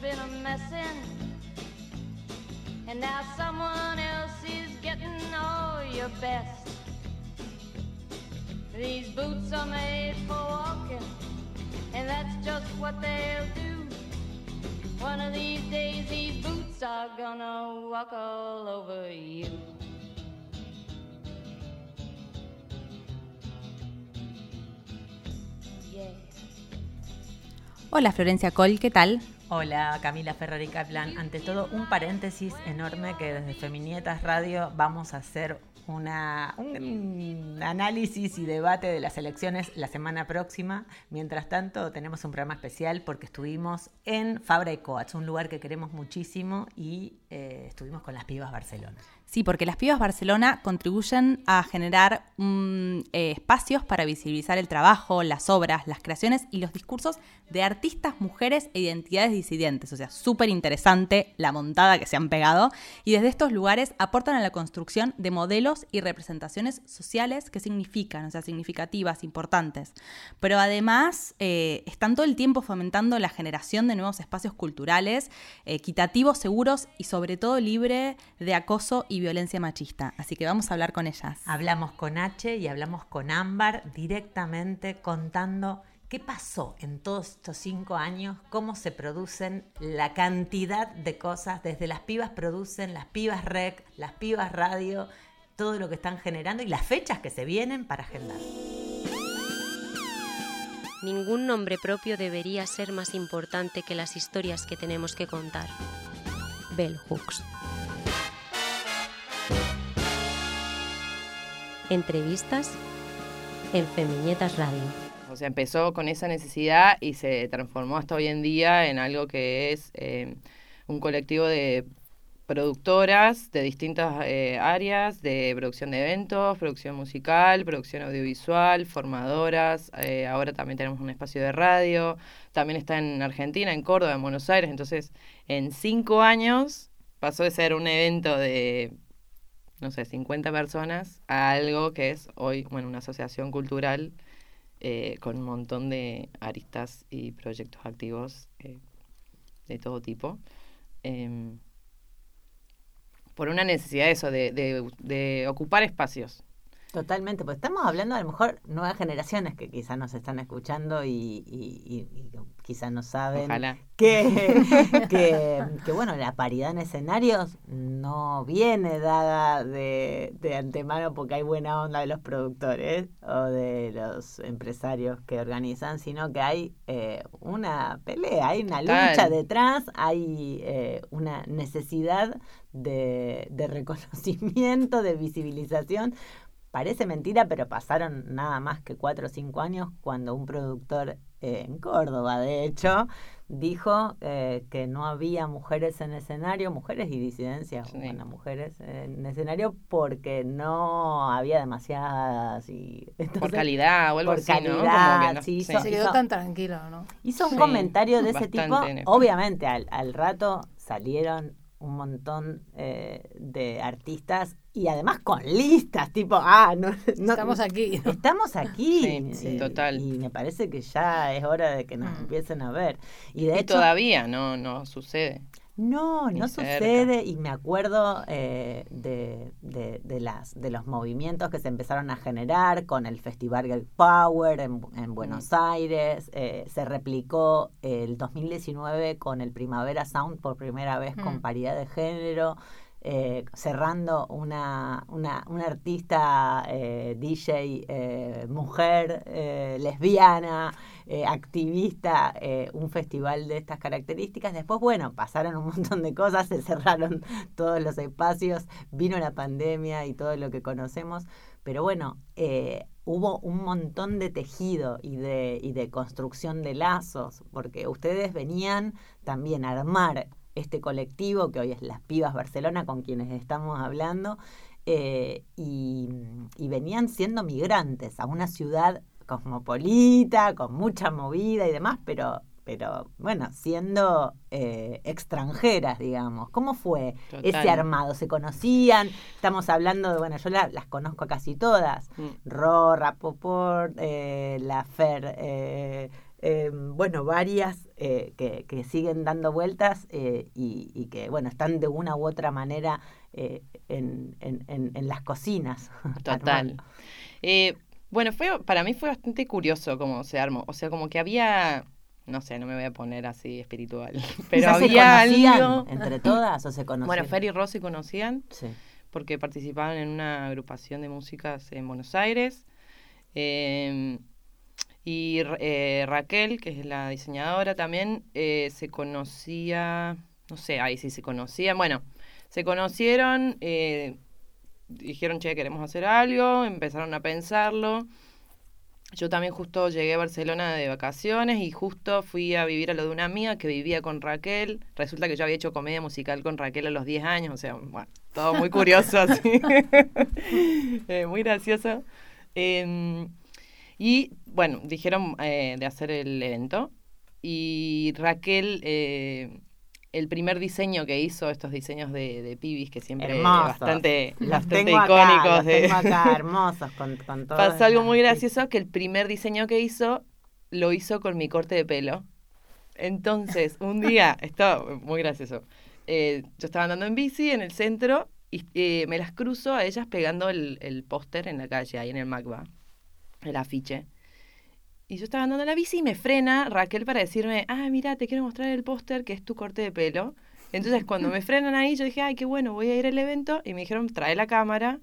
Been a messin'. And now someone else is getting all your best. These boots are made for walking, and that's just what they'll do. One of these days, these boots are gonna walk all over you. Hola Florencia Col, ¿qué tal? Hola Camila Ferrari Kaplan. Ante todo, un paréntesis enorme que desde Feminietas Radio vamos a hacer una, un análisis y debate de las elecciones la semana próxima. Mientras tanto, tenemos un programa especial porque estuvimos en Fabra y Coats, un lugar que queremos muchísimo y eh, estuvimos con las pibas Barcelona. Sí, porque las pibas Barcelona contribuyen a generar mm, eh, espacios para visibilizar el trabajo, las obras, las creaciones y los discursos de artistas, mujeres e identidades disidentes. O sea, súper interesante la montada que se han pegado. Y desde estos lugares aportan a la construcción de modelos y representaciones sociales que significan, o sea, significativas, importantes. Pero además eh, están todo el tiempo fomentando la generación de nuevos espacios culturales, equitativos, seguros y sobre todo libre de acoso y violencia machista. Así que vamos a hablar con ellas. Hablamos con H y hablamos con Ámbar directamente contando qué pasó en todos estos cinco años, cómo se producen la cantidad de cosas, desde las pibas producen, las pibas rec, las pibas radio, todo lo que están generando y las fechas que se vienen para agendar. Ningún nombre propio debería ser más importante que las historias que tenemos que contar. Bell Hooks. Entrevistas en Femiñetas Radio. O sea, empezó con esa necesidad y se transformó hasta hoy en día en algo que es eh, un colectivo de productoras de distintas eh, áreas, de producción de eventos, producción musical, producción audiovisual, formadoras. eh, ahora también tenemos un espacio de radio. También está en Argentina, en Córdoba, en Buenos Aires. Entonces, en cinco años pasó de ser un evento de, no sé, 50 personas a algo que es hoy, bueno, una asociación cultural eh, con un montón de aristas y proyectos activos eh, de todo tipo. Em, por una necesidad de eso, de, de, de ocupar espacios. Totalmente, pues estamos hablando a lo mejor nuevas generaciones que quizás nos están escuchando y, y- y- y quizás no saben Ojalá. que, que, que, bueno, la paridad en escenarios no viene dada de, de antemano porque hay buena onda de los productores o de los empresarios que organizan, sino que hay eh, una pelea, hay una lucha detrás, hay eh, una necesidad de, de reconocimiento, de visibilización. Parece mentira, pero pasaron nada más que cuatro o cinco años cuando un productor eh, en Córdoba, de hecho, dijo eh, que no había mujeres en escenario, mujeres y disidencias, Sí. bueno, mujeres en escenario porque no había demasiadas y Por calidad o algo por así, ¿no? Como calidad, que no- sí, sí. son- Se quedó hizo- tan tranquilo, ¿no? Hizo un Sí, comentario de ese tipo. Obviamente, al, al rato salieron un montón eh, de artistas y además con listas, tipo, ah, no, no- Estamos aquí. ¿no? Estamos aquí. Sí, sí, eh, total. Y me parece que ya es hora de que nos Mm. empiecen a ver. Y de Y hecho, todavía no, no sucede. no, Ni no cerca. sucede y me acuerdo eh, de, de, de las, de los movimientos que se empezaron a generar con el Festival Girl Power en, en Buenos Aires, eh, se replicó el 2019 con el Primavera Sound por primera vez con Mm. paridad de género. Eh, cerrando una, una, una artista eh, DJ eh, mujer, lesbiana, activista, un festival de estas características. Después, bueno, pasaron un montón de cosas, se cerraron todos los espacios, vino la pandemia y todo lo que conocemos, pero bueno, hubo un montón de tejido y de, y de construcción de lazos, porque ustedes venían también a armar este colectivo que hoy es Las Pibas Barcelona, con quienes estamos hablando, eh, y, y venían siendo migrantes a una ciudad cosmopolita, con mucha movida y demás, pero, pero bueno, siendo eh, extranjeras, digamos. ¿Cómo fue Total. ese armado? ¿Se conocían? Estamos hablando de, bueno, yo la- las conozco casi todas. Mm. Ro, Rapoport, eh, La Fer, eh, eh, bueno, varias eh, que, que siguen dando vueltas eh, y, y que, bueno, están de una u otra manera en, en- en- en las cocinas. Total. bueno, fue, para mí fue bastante curioso cómo se armó. O sea, como que había, no sé, no me voy a poner así espiritual, pero ¿Ya se había conocían algo. entre todas o se conocían? Bueno, Fer y Rose se conocían Sí. porque participaban en una agrupación de músicas en Buenos Aires. Eh, y eh, Raquel, que es la diseñadora también, eh, se conocía, no sé, ahí sí se conocían. Bueno, se conocieron, eh, dijeron, che, queremos hacer algo, empezaron a pensarlo. Yo también justo llegué a Barcelona de vacaciones y justo fui a vivir a lo de una amiga que vivía con Raquel. Resulta que yo había hecho comedia musical con Raquel a los 10 años, o sea, bueno, todo muy curioso así. Eh, muy gracioso. Em, y bueno, dijeron eh, de hacer el evento. Y Raquel, eh, el primer diseño que hizo, estos diseños de, de pibis que siempre Hermosos. bastante, Los bastante tengo acá, icónicos. los de- tengo acá, hermosos, con, con todo. Pasó algo muy gracioso que el primer diseño que hizo lo hizo con mi corte de pelo. Entonces, un día, esto muy gracioso. eh, yo estaba andando en bici en el centro y eh, me las cruzo a ellas pegando el, el póster en la calle, ahí en el MACBA, el afiche. Y yo estaba andando en la bici y me frena Raquel para decirme, ah, mira, te quiero mostrar el póster que es tu corte de pelo. Entonces, cuando me frenan ahí, yo dije, ay, qué bueno, voy a ir al evento. Y me dijeron, trae la cámara,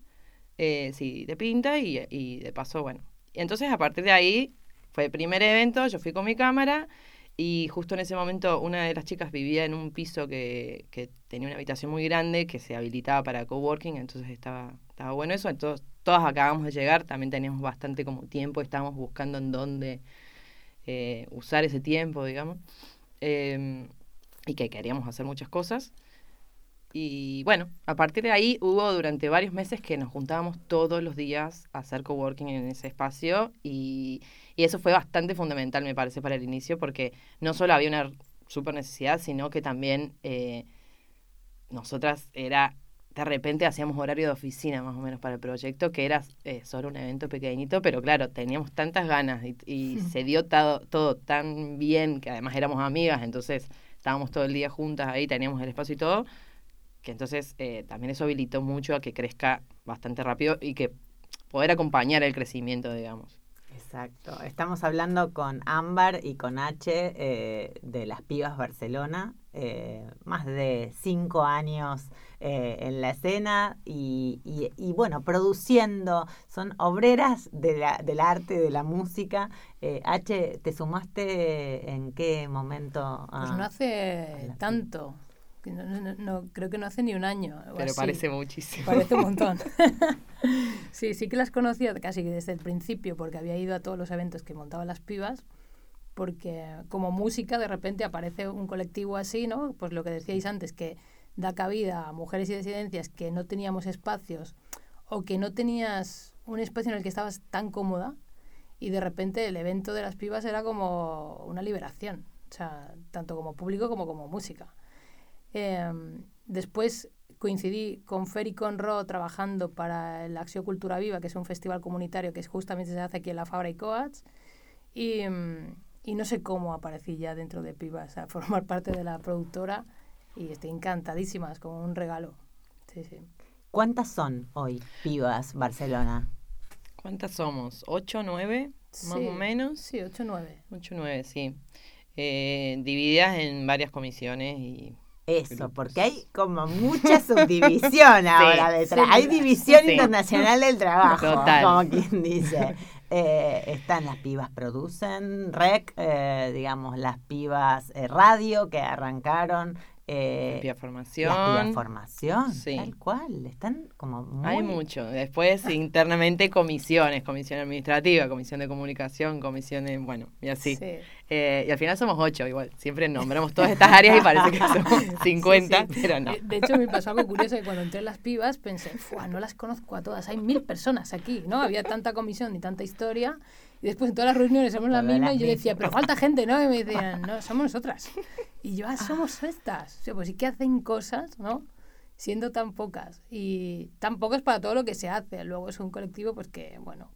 eh, si te pinta, y, y de paso, bueno. Entonces, a partir de ahí, fue el primer evento, yo fui con mi cámara, y justo en ese momento una de las chicas vivía en un piso que, que tenía una habitación muy grande, que se habilitaba para coworking, entonces estaba, estaba bueno eso. Entonces, todas acabamos de llegar, también teníamos bastante como tiempo, estábamos buscando en dónde eh, usar ese tiempo, digamos. Eh, y que queríamos hacer muchas cosas. Y bueno, a partir de ahí hubo durante varios meses que nos juntábamos todos los días a hacer coworking en ese espacio y, y eso fue bastante fundamental, me parece, para el inicio, porque no solo había una super necesidad, sino que también eh, nosotras era, de repente hacíamos horario de oficina más o menos para el proyecto, que era eh, solo un evento pequeñito, pero claro, teníamos tantas ganas y, y se dio todo, todo tan bien, que además éramos amigas, entonces estábamos todo el día juntas ahí, teníamos el espacio y todo, que entonces eh, también eso habilitó mucho a que crezca bastante rápido y que poder acompañar el crecimiento, digamos. Exacto. Estamos hablando con Ámbar y con H eh, de las Pibas Barcelona. eh, más de cinco años eh, en la escena y, y- y, bueno, produciendo. Son obreras de la, del arte, de la música. Eh, H, ¿te sumaste en qué momento? Pues a- no a hace tanto. No, no- no- no, creo que no hace ni un año. Pero así. parece muchísimo. Parece un montón. sí, sí que las conocía casi desde el principio porque había ido a todos los eventos que montaban las pibas. Porque como música de repente aparece un colectivo así, ¿no? Pues lo que decíais antes, que da cabida a mujeres y disidencias que no teníamos espacios o que no tenías un espacio en el que estabas tan cómoda y de repente el evento de las pibas era como una liberación, o sea, tanto como público como como música. Em, después coincidí con Fer y con Ro trabajando para el Acción Cultura Viva, que es un festival comunitario que justamente se hace aquí en la Fabra y Coats. Y, mm, y no sé cómo aparecí ya dentro de Pibas a formar parte de la productora y estoy encantadísima, es como un regalo. Sí, sí. ¿Cuántas son hoy Pibas Barcelona? ¿Cuántas somos? ¿Ocho, nueve? Más Sí, o menos. Sí, 8 9. Ocho, nueve, sí. Eh, divididas en varias comisiones y Eso, porque hay como mucha subdivisión ahora detrás. hay división Sí. internacional del trabajo, Total. como quien dice. Eh, están las pibas producen, rec, eh, digamos, las pibas eh, radio que arrancaron. Eh, Pía las formación. pibas formación, Sí. tal cual. Están como muy... Hay mucho. Después, internamente, comisiones, comisión administrativa, comisión de comunicación, comisión de, bueno, y así. Sí. Eh, y al final somos ocho, igual. Siempre nombramos todas estas áreas y parece que somos 50, pero no. Eh, De hecho, me pasó algo curioso que cuando entré en las pibas pensé, Fua, no las conozco a todas, hay mil personas aquí, ¿no? Había tanta comisión y tanta historia. Y después en todas las reuniones somos la misma y yo decía, pero falta gente, ¿no? Y me decían, no, somos nosotras. Y yo, ah, somos estas. O sea, pues sí que hacen cosas, ¿no? Siendo tan pocas. Y tan pocas para todo lo que se hace. Luego es un colectivo, pues que, bueno,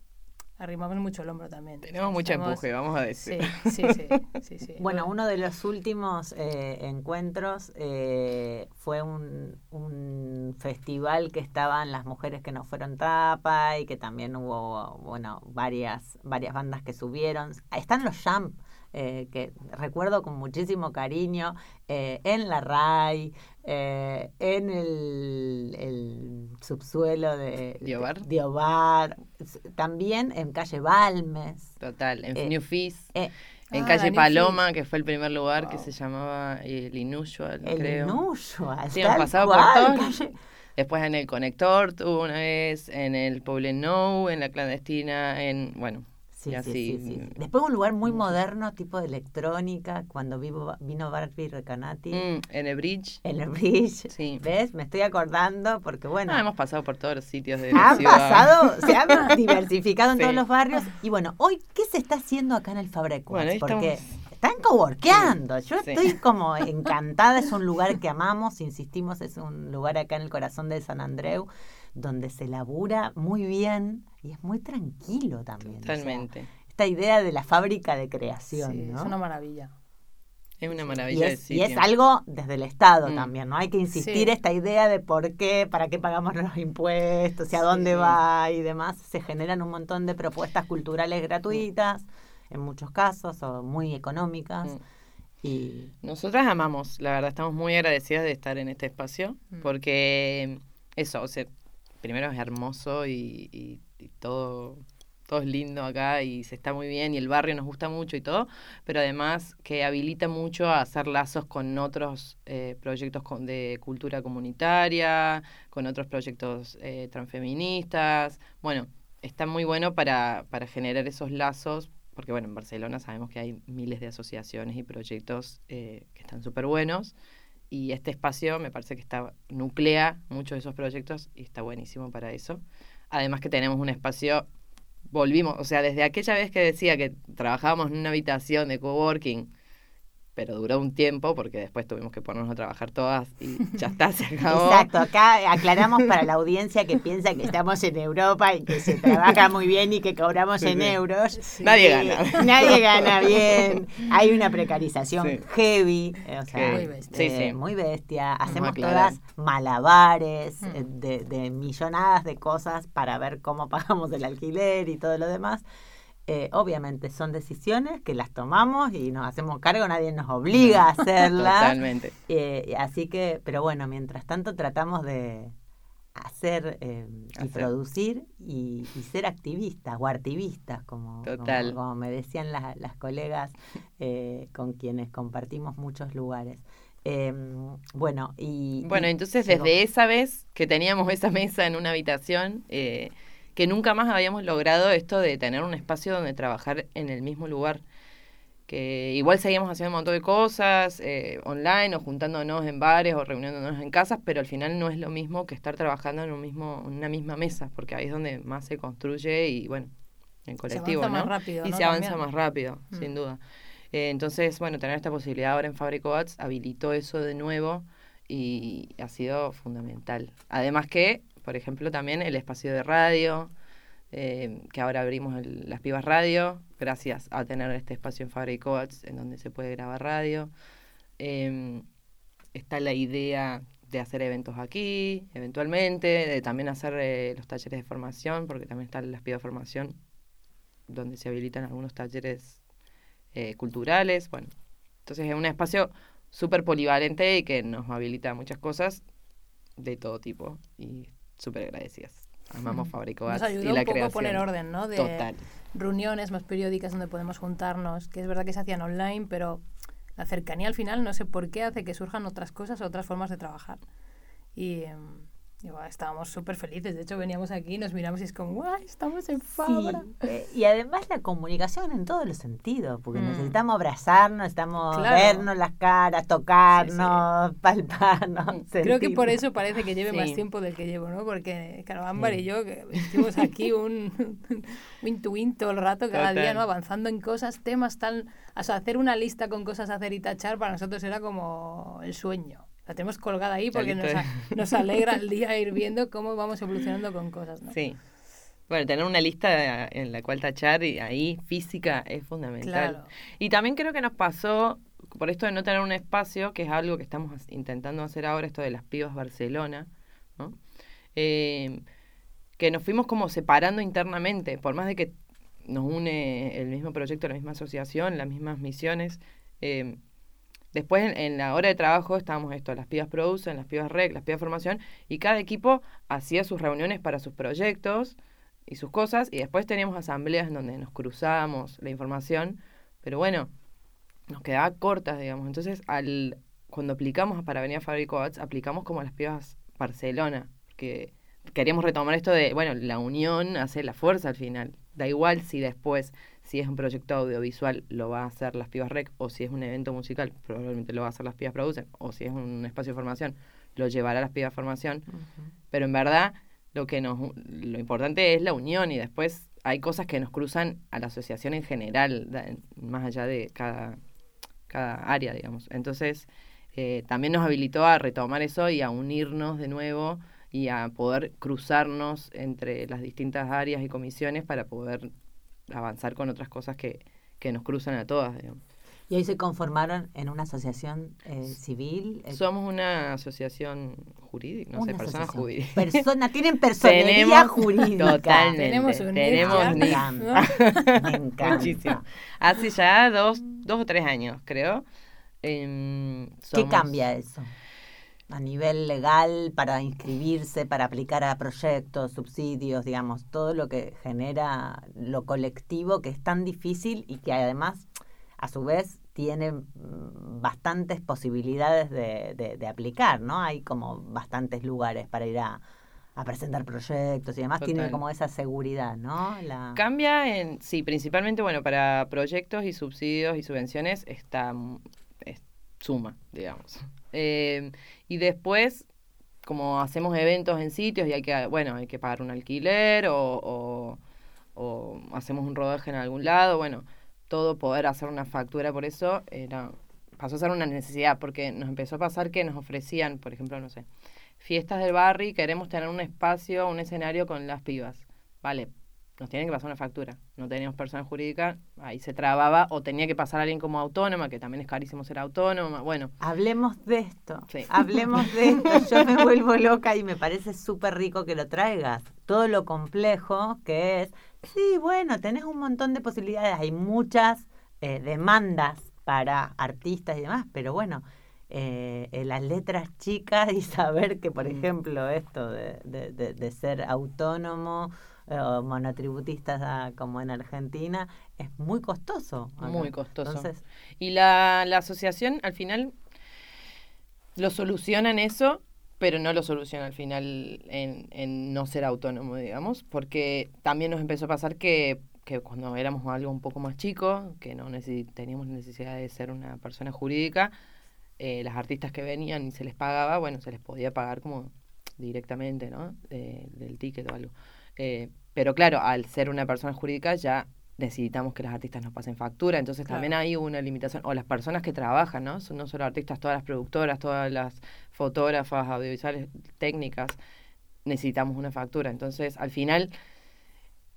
arrimamos mucho el hombro también. Tenemos mucho empuje, vamos a decir. Sí, sí, sí. sí, sí. Bueno, uno de los últimos eh, encuentros eh, fue un, un festival que estaban las mujeres que no fueron tapa y que también hubo, bueno, varias, varias bandas que subieron. Están los Jump, eh, que recuerdo con muchísimo cariño, eh, en la RAI, eh, en el, el subsuelo de ¿Diobar? s- también en calle Balmes. Total, en Eh, New Fizz, eh, en Ah, calle Paloma, que fue el primer lugar que se llamaba el Inusual, el creo. Inusual, Sí, hemos tal pasado por cual, calle- Después en el Conector tuvo una vez, en el Poble No, en la clandestina, en, bueno, Sí, sí, así. sí, sí. mm, Después un lugar muy moderno, tipo de electrónica, cuando vivo, vino Barbie Recanati mm, en el Bridge. en el Bridge. Sí. ¿Ves? Me estoy acordando porque, bueno, Ah, hemos pasado por todos los sitios de la han ciudad. pasado, se han diversificado en Sí. todos los barrios. Y bueno, hoy, ¿qué se está haciendo acá en el Fabre Bueno, Porque estamos. están coworkeando. Yo Sí. estoy como encantada. Es un lugar que amamos, insistimos, es un lugar acá en el corazón de San Andreu donde se labura muy bien y es muy tranquilo también. o sea, Totalmente. esta idea de la fábrica de creación, Sí, ¿no? es una maravilla. Es una y, maravilla de es, y es algo desde el Estado Mm. también, ¿no? Hay que insistir Sí. esta idea de por qué, para qué pagamos los impuestos y a dónde Sí. va y demás. Se generan un montón de propuestas culturales gratuitas, en muchos casos, o muy económicas. Mm. Y Nosotras amamos, la verdad, estamos muy agradecidas de estar en este espacio, Mm. porque eso, o sea, primero es hermoso y, y- todo, todo es lindo acá y se está muy bien y el barrio nos gusta mucho y todo, pero además que habilita mucho a hacer lazos con otros eh, proyectos con- de cultura comunitaria, con otros proyectos eh, transfeministas. Bueno, está muy bueno para, para generar esos lazos, porque bueno, en Barcelona sabemos que hay miles de asociaciones y proyectos eh, que están súper buenos. Y este espacio me parece que está nuclea muchos de esos proyectos y está buenísimo para eso. Además que tenemos un espacio, volvimos, o sea, desde aquella vez que decía que trabajábamos en una habitación de coworking, pero duró un tiempo porque después tuvimos que ponernos a trabajar todas y ya está, se acabó. Exacto, acá aclaramos para la audiencia que piensa que estamos en Europa y que se trabaja muy bien y que cobramos Sí, en sí. euros. Nadie Eh, gana. Nadie gana bien. Hay una precarización Sí. heavy, eh, o sea, Heavy. Muy bestia. Sí, eh, sí. muy bestia. Hacemos todas malabares Mm. eh, de, de millonadas de cosas para ver cómo pagamos el alquiler y todo lo demás. Eh, obviamente son decisiones que las tomamos y nos hacemos cargo, nadie nos obliga a hacerlas. Totalmente. Eh, así que, pero bueno, mientras tanto tratamos de hacer eh, y Hacer. producir y, y ser activistas o activistas, como, como- me decían las, las colegas eh, con quienes compartimos muchos lugares. Eh, bueno, y... Bueno, entonces desde esa vez que teníamos esa mesa en una habitación, eh, que nunca más habíamos logrado esto de tener un espacio donde trabajar en el mismo lugar. Que igual seguíamos haciendo un montón de cosas eh, online o juntándonos en bares o reuniéndonos en casas, pero al final no es lo mismo que estar trabajando en un mismo, en una misma mesa, porque ahí es donde más se construye y bueno, en colectivo, avanza ¿no? más rápido, y ¿no? se avanza También. más rápido, Mm. sin duda. Eh, entonces, bueno, tener esta posibilidad ahora en Fabrico Arts habilitó eso de nuevo y ha sido fundamental. Además que, por ejemplo, también el espacio de radio, eh, que ahora abrimos las pibas radio, gracias a tener este espacio en Fabrico Arts en donde se puede grabar radio. Eh, está la idea de hacer eventos aquí, eventualmente, de también hacer eh, los talleres de formación, porque también están las pibas formación, donde se habilitan algunos talleres eh, culturales. Bueno, entonces es un espacio súper polivalente y que nos habilita muchas cosas de todo tipo y súper agradecidas. Amamos Fabrico Nos Arts y ayudó la un poco creación. poner orden, ¿no? De Total. reuniones más periódicas donde podemos juntarnos, que es verdad que se hacían online, pero la cercanía al final no sé por qué hace que surjan otras cosas, otras formas de trabajar. Y, em, y, bueno, estábamos súper felices. De hecho, veníamos aquí, nos miramos y es como, ¡guay! Estamos en Fabra. Sí, eh, y además la comunicación en todos los sentidos, porque Mm. necesitamos abrazarnos, necesitamos Claro. vernos las caras, tocarnos, palparnos. Creo que por eso parece que lleve más Sí. tiempo del que llevo, ¿no? Porque, Sí. y yo, que estuvimos aquí un win to win todo el rato, cada día. ¿no? Avanzando en cosas, temas tan... O sea, hacer una lista con cosas a hacer y tachar para nosotros era como el sueño. La tenemos colgada ahí porque nos, lista a- nos alegra el día ir viendo cómo vamos evolucionando con cosas, ¿no? Sí. Bueno, tener una lista en la cual tachar y ahí física es fundamental. Claro. Y también creo que nos pasó, por esto de no tener un espacio, que es algo que estamos intentando hacer ahora, esto de las pibas Barcelona, ¿no? Eh, que nos fuimos como separando internamente, por más de que nos une el mismo proyecto, la misma asociación, las mismas misiones. eh, después en, en la hora de trabajo estábamos esto, las pibas producen, las pibas rec, las pibas formación, y cada equipo hacía sus reuniones para sus proyectos y sus cosas, y después teníamos asambleas en donde nos cruzábamos la información, pero bueno, nos quedaba cortas, digamos. Entonces, al cuando aplicamos para venir a Fabrico Arts, aplicamos como a las pibas Barcelona, que queríamos retomar esto de, bueno, la unión hace la fuerza al final. Da igual si después, si es un proyecto audiovisual, lo va a hacer las pibas rec, o si es un evento musical, probablemente lo va a hacer las pibas producen, o si es un espacio de formación, lo llevará las pibas formación. Pero en verdad, lo que nos lo importante es la unión y después hay cosas que nos cruzan a la asociación en general, más allá de cada, cada área, digamos. Entonces, eh, también nos habilitó a retomar eso y a unirnos de nuevo y a poder cruzarnos entre las distintas áreas y comisiones para poder avanzar con otras cosas que, que nos cruzan a todas, digamos. Y hoy se conformaron en una asociación eh, civil. eh, Somos una asociación jurídica, no sé, una personas asociación. jurídicas. Persona, tienen personería Tenemos- jurídica. Totalmente. Tenemos un tenemos NIF Me NIF. encanta, me encanta. Muchísimo. Hace ya dos, dos o tres años, creo. Em, ¿Qué cambia eso? A nivel legal, para inscribirse, para aplicar a proyectos, subsidios, digamos, todo lo que genera lo colectivo que es tan difícil y que además, a su vez, tiene mm, bastantes posibilidades de, de- de aplicar, ¿no? Hay como bastantes lugares para ir a, a presentar proyectos y demás, tiene como esa seguridad, ¿no? La... Cambia en, sí, principalmente, bueno, para proyectos y subsidios y subvenciones está, es suma, digamos. Eh, y después, como hacemos eventos en sitios y hay que, bueno, hay que pagar un alquiler o, o, hacemos un rodaje en algún lado, bueno, todo poder hacer una factura por eso era pasó a ser una necesidad porque nos empezó a pasar que nos ofrecían, por ejemplo, no sé, fiestas del barrio y queremos tener un espacio, un escenario con las pibas. Vale, nos tienen que pasar una factura. No teníamos persona jurídica, ahí se trababa o tenía que pasar alguien como autónoma, que también es carísimo ser autónoma. Bueno, Hablemos de esto. Sí. Hablemos de esto. Yo me vuelvo loca y me parece súper rico que lo traigas. Todo lo complejo que es. Sí, bueno, tenés un montón de posibilidades. Hay muchas eh, demandas para artistas y demás, pero bueno, eh, eh, las letras chicas y saber que, por Mm. ejemplo, esto de, de- de- de ser autónomo o monotributistas ah, como en Argentina es muy costoso. acá. Muy costoso. Entonces, Y la, la asociación al final lo soluciona en eso, pero no lo soluciona al final en, en no ser autónomo, digamos, porque también nos empezó a pasar que, que cuando éramos algo un poco más chico, que no necesi- teníamos necesidad de ser una persona jurídica, eh, las artistas que venían y se les pagaba, bueno, se les podía pagar como directamente, ¿no? De- del ticket o algo. Eh, pero claro, al ser una persona jurídica ya necesitamos que las artistas nos pasen factura, entonces Claro. también hay una limitación, o las personas que trabajan, ¿no? Son no solo artistas, todas las productoras, todas las fotógrafas, audiovisuales, técnicas, necesitamos una factura. Entonces, al final,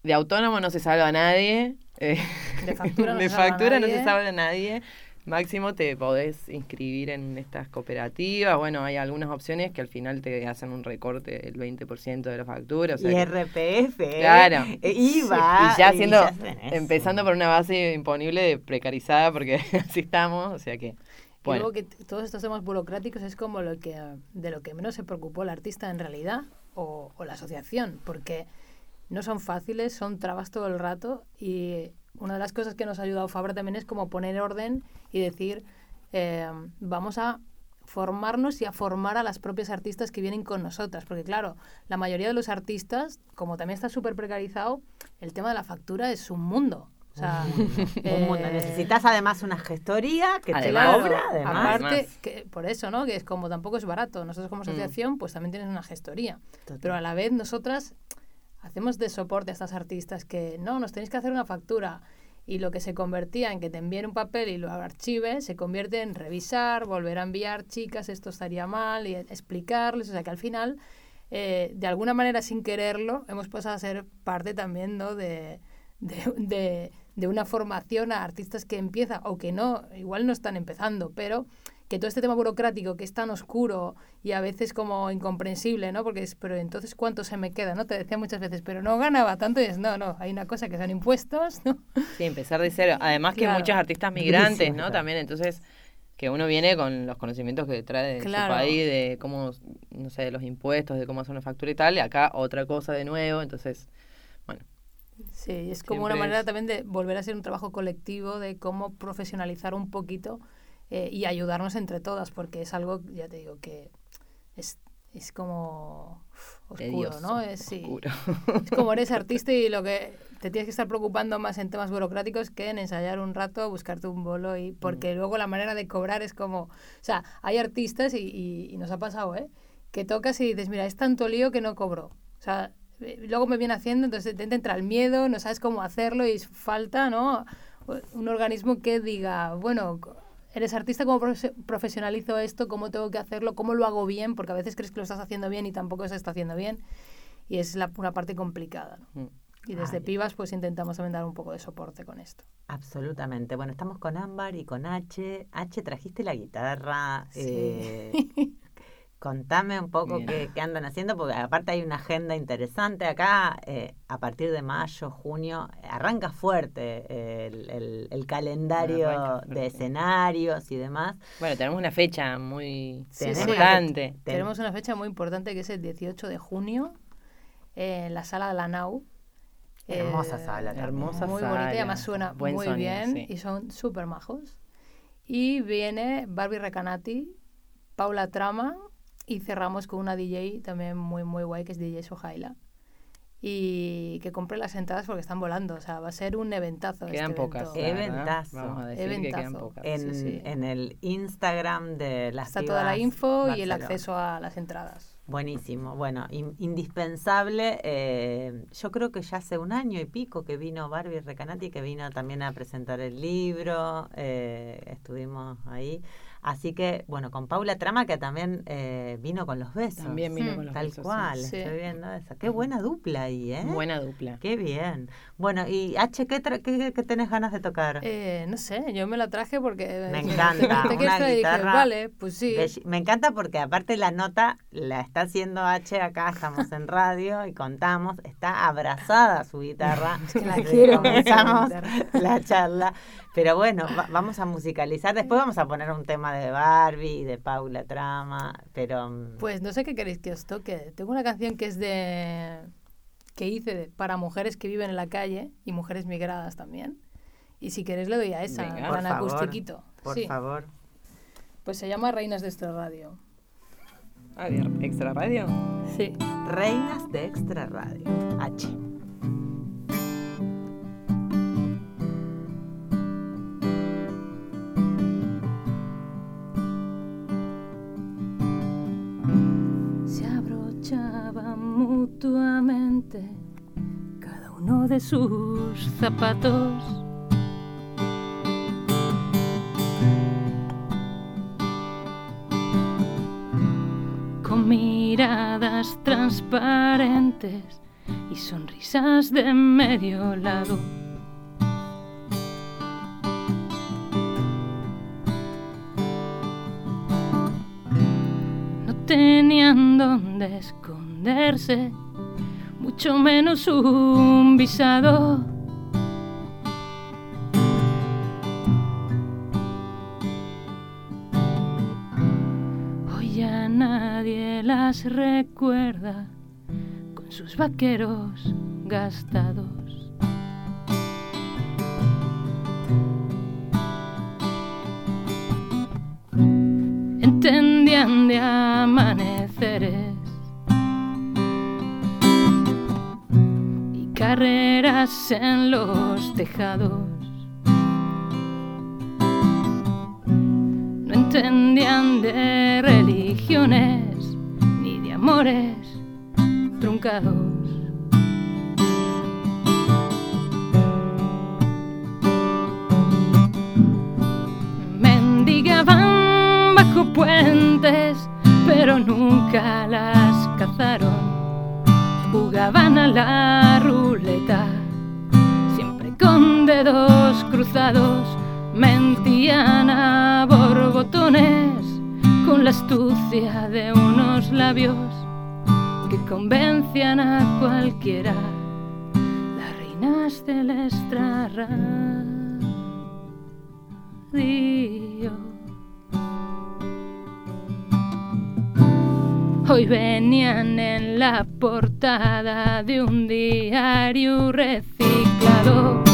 de autónomo no se salva a nadie, eh, De factura no de se salva a factura no se salva a nadie. Máximo te podés inscribir en estas cooperativas. Bueno, hay algunas opciones que al final te hacen un recorte del 20% de la factura. O sea, y que- RPF, ¿eh? Claro. Eh, IVA. y ya siendo, tenés empezando por una base imponible de precarizada, porque así estamos, o sea que Y Bueno. luego que todos estos temas burocráticos es como lo que de lo que menos se preocupó el artista en realidad o, o la asociación, porque no son fáciles, son trabas todo el rato y una de las cosas que nos ha ayudado Fabra también es como poner orden y decir eh, vamos a formarnos y a formar a las propias artistas que vienen con nosotras, porque claro, la mayoría de los artistas, como también está súper precarizado, el tema de la factura es un mundo. O sea, Un mundo. eh, Necesitas además una gestoría que te Además. cobra, además. Aparte, Además. que, por eso, ¿no? Que es como tampoco es barato. Nosotros como asociación, pues también tienes una gestoría. Total. Pero a la vez nosotras hacemos de soporte a estas artistas que no, nos tenéis que hacer una factura. Y lo que se convertía en que te envíen un papel y lo archives, se convierte en revisar, volver a enviar, chicas, esto estaría mal, y explicarles. O sea que al final, eh, de alguna manera sin quererlo, hemos pasado a ser parte también, ¿no? De, de, de- de una formación a artistas que empiezan o que no, igual no están empezando, pero que todo este tema burocrático que es tan oscuro y a veces como incomprensible, ¿no? Porque es, pero entonces ¿cuánto se me queda? ¿no? Te decía muchas veces, pero no ganaba tanto y es, no, no, hay una cosa que son impuestos, ¿no? Sí, empezar de cero. Además que Claro. muchos artistas migrantes, Durísimo, ¿no? claro. También, entonces, que uno viene con los conocimientos que trae de Claro. su país, de cómo, no sé, de los impuestos, de cómo hacer una factura y tal, y acá otra cosa de nuevo, entonces, bueno, Sí, es como una manera es- también de volver a ser un trabajo colectivo, de cómo profesionalizar un poquito eh, y ayudarnos entre todas, porque es algo, ya te digo, que es, es como uf, oscuro, ¿no? Es, sí. Es como eres artista y lo que te tienes que estar preocupando más en temas burocráticos que en ensayar un rato, buscarte un bolo y porque luego la manera de cobrar es como, o sea, hay artistas y, y- y nos ha pasado, ¿eh? Que tocas y dices, mira, es tanto lío que no cobro. O sea, eh, luego me viene haciendo, entonces te entra el miedo, no sabes cómo hacerlo y falta, ¿no? Un organismo que diga, bueno, eres artista, ¿cómo profe- profesionalizo esto? ¿Cómo tengo que hacerlo? ¿Cómo lo hago bien? Porque a veces crees que lo estás haciendo bien y tampoco se está haciendo bien. Y es la, una parte complicada. ¿no? Mm. Y desde Ay. Pivas pues intentamos también dar un poco de soporte con esto. Absolutamente. Bueno, estamos con Ámbar y con H. H, trajiste la guitarra. Sí. eh, contame un poco qué, qué andan haciendo, porque aparte hay una agenda interesante acá. eh, a partir de mayo, junio, arranca fuerte eh, el, el- el calendario de escenarios y demás. Bueno, tenemos una fecha muy Sí, importante. Ten- Tenemos una fecha muy importante que es el 18 de junio eh, en la sala de la NAU. Hermosa sala también. Hermosa muy sala, bonita y además suena buen muy sonido, bien sí. y son súper majos. Y viene Barbie Recanati, Paula Trama y cerramos con una DJ también muy muy guay que es DJ Sohaila. Y que compre las entradas porque están volando, o sea, va a ser un eventazo. Quedan este pocas. Eventazo. Vamos a decir que quedan Eventazo. pocas. En, Sí, sí. en el Instagram de las Está toda la info y el Barcelona. acceso a las entradas. Buenísimo, bueno, in- indispensable. eh, yo creo que ya hace un año y pico que vino Barbie Recanati, que vino también a presentar el libro, eh, estuvimos ahí. Así que, bueno, con Paula Trama, que también eh, vino con los besos. También vino Mm. con los Tal besos, sí. cual, Sí. estoy viendo eso. Qué buena dupla ahí, ¿eh? Buena dupla. Qué bien. Bueno, y H, ¿qué, tra- qué, qué tenés ganas de tocar? Eh, no sé, yo me la traje porque... Me me encanta, dijiste, ¿te quieres una traer? Y dije, guitarra vale, pues sí. Me encanta porque aparte la nota la está haciendo H acá, estamos en radio y contamos, está abrazada su guitarra. que la quiero comenzamos la charla. Pero bueno, va- vamos a musicalizar. Después vamos a poner un tema de Barbie y de Paula Trama. Pero mm, Pues no sé qué queréis que os toque. Tengo una canción que es de... que hice de- para mujeres que viven en la calle y mujeres migradas también. Y si queréis le doy a esa, Venga. favor, acustiquito. por Sí, favor. pues se llama Reinas de Extra Radio. De extra radio. Sí. Reinas de Extra Radio. H. mutuamente cada uno de sus zapatos. Con miradas transparentes y sonrisas de medio lado. no tenían dónde mucho menos un visado. y ya nadie las recuerda con sus vaqueros gastados. Entendían de amaneceres carreras en los tejados. No entendían de religiones ni de amores truncados. Mendigaban bajo puentes, pero nunca las cazaron. Jugaban a la ruleta, siempre con dedos cruzados, mentían a borbotones con la astucia de unos labios que convencían a cualquiera, las reinas del extrarradio. Hoy venían en la portada de un diario reciclado.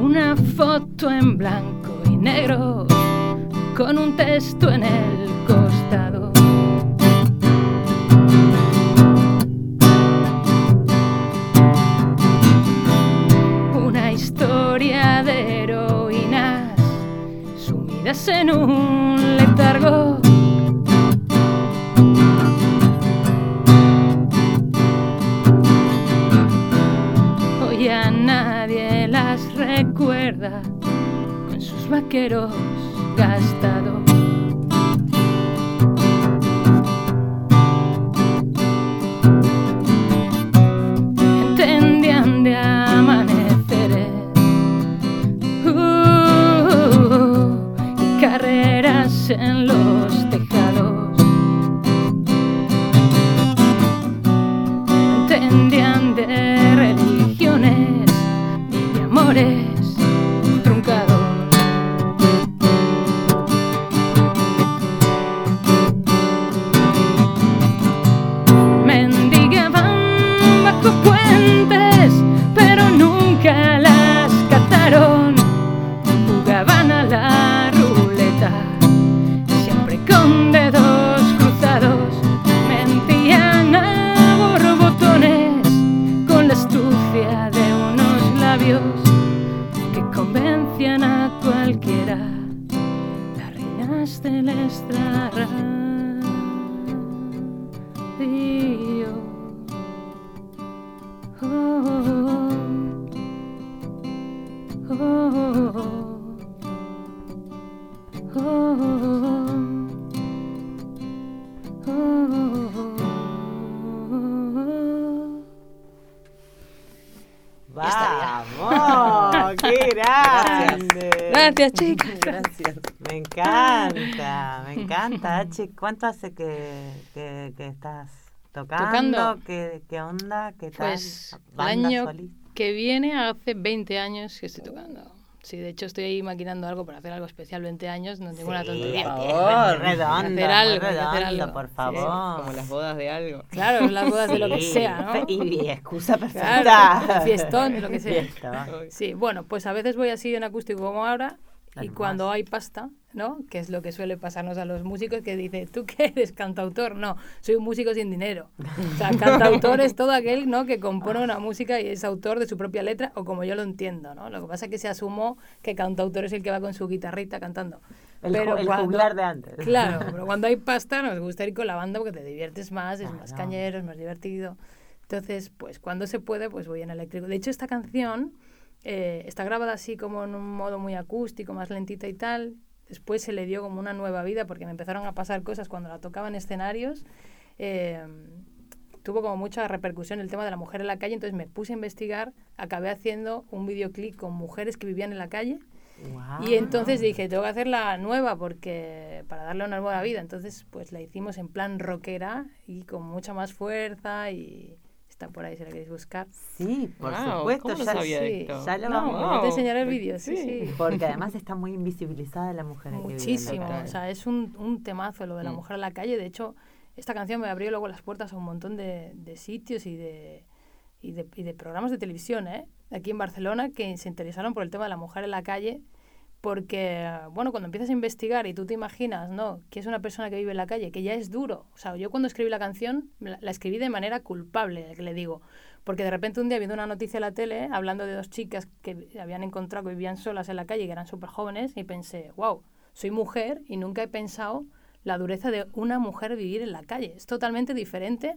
Una foto en blanco y negro con un texto en el costado. En un letargo. Hoy a nadie las recuerda con sus vaqueros encanta. H, ¿cuánto hace que, que, que estás tocando? Tocando. ¿Qué, ¿Qué onda? ¿Qué tal? Pues el ¿Banda año solista? que viene hace 20 años que estoy tocando. Sí, de hecho estoy ahí maquinando algo para hacer algo especial 20 años, no tengo una Sí, tontería. hay que- favor. redondo, Hacer algo, que hacer redondo, algo. por Sí, favor. Como las bodas de algo. Claro, las bodas de lo que Sí, sea, ¿no? Y, y excusa Claro, perfecta. fiestón, lo que sea. Fiesta. Sí, bueno, pues a veces voy así en acústico como ahora y Hermoso. cuando hay pasta, ¿no? Que es lo que suele pasarnos a los músicos que dice, ¿tú qué eres cantautor? No, soy un músico sin dinero. O sea, cantautor es todo aquel, ¿no? Que compone una música y es autor de su propia letra o como yo lo entiendo, ¿no? Lo que pasa es que se asumó que cantautor es el que va con su guitarrita cantando. El, ju- el cuando- juglar de antes. Claro, pero cuando hay pasta nos gusta ir con la banda porque te diviertes más, es más Claro. cañero, es más divertido. Entonces, pues cuando se puede, pues voy en eléctrico. De hecho, esta canción eh, está grabada así como en un modo muy acústico, más lentita y tal. Después se le dio como una nueva vida porque me empezaron a pasar cosas cuando la tocaba en escenarios. Eh, tuvo como mucha repercusión el tema de la mujer en la calle, entonces me puse a investigar, acabé haciendo un videoclip con mujeres que vivían en la calle. Y entonces dije, tengo que hacer la nueva porque para darle una nueva vida. Entonces, pues la hicimos en plan rockera y con mucha más fuerza y está por ahí si la queréis buscar. Sí, por Wow, supuesto. ¿cómo no ya, sabía sí, esto? ya lo No, vamos Wow. enseñaré el vídeo, sí, Sí. sí. Porque además está muy invisibilizada la mujer. vive en la Muchísimo, o sea, es un, un temazo lo de la Mm. mujer en la calle. De hecho, esta canción me abrió luego las puertas a un montón de, de sitios y de, y, de, y de programas de televisión, ¿eh? Aquí en Barcelona, que se interesaron por el tema de la mujer en la calle, porque, bueno, cuando empiezas a investigar y tú te imaginas, ¿no?, que es una persona que vive en la calle, que ya es duro. O sea, yo cuando escribí la canción, la, escribí de manera culpable, le digo. Porque de repente un día viendo una noticia en la tele, hablando de dos chicas que habían encontrado que vivían solas en la calle, que eran súper jóvenes, y pensé, wow, soy mujer y nunca he pensado la dureza de una mujer vivir en la calle. Es totalmente diferente.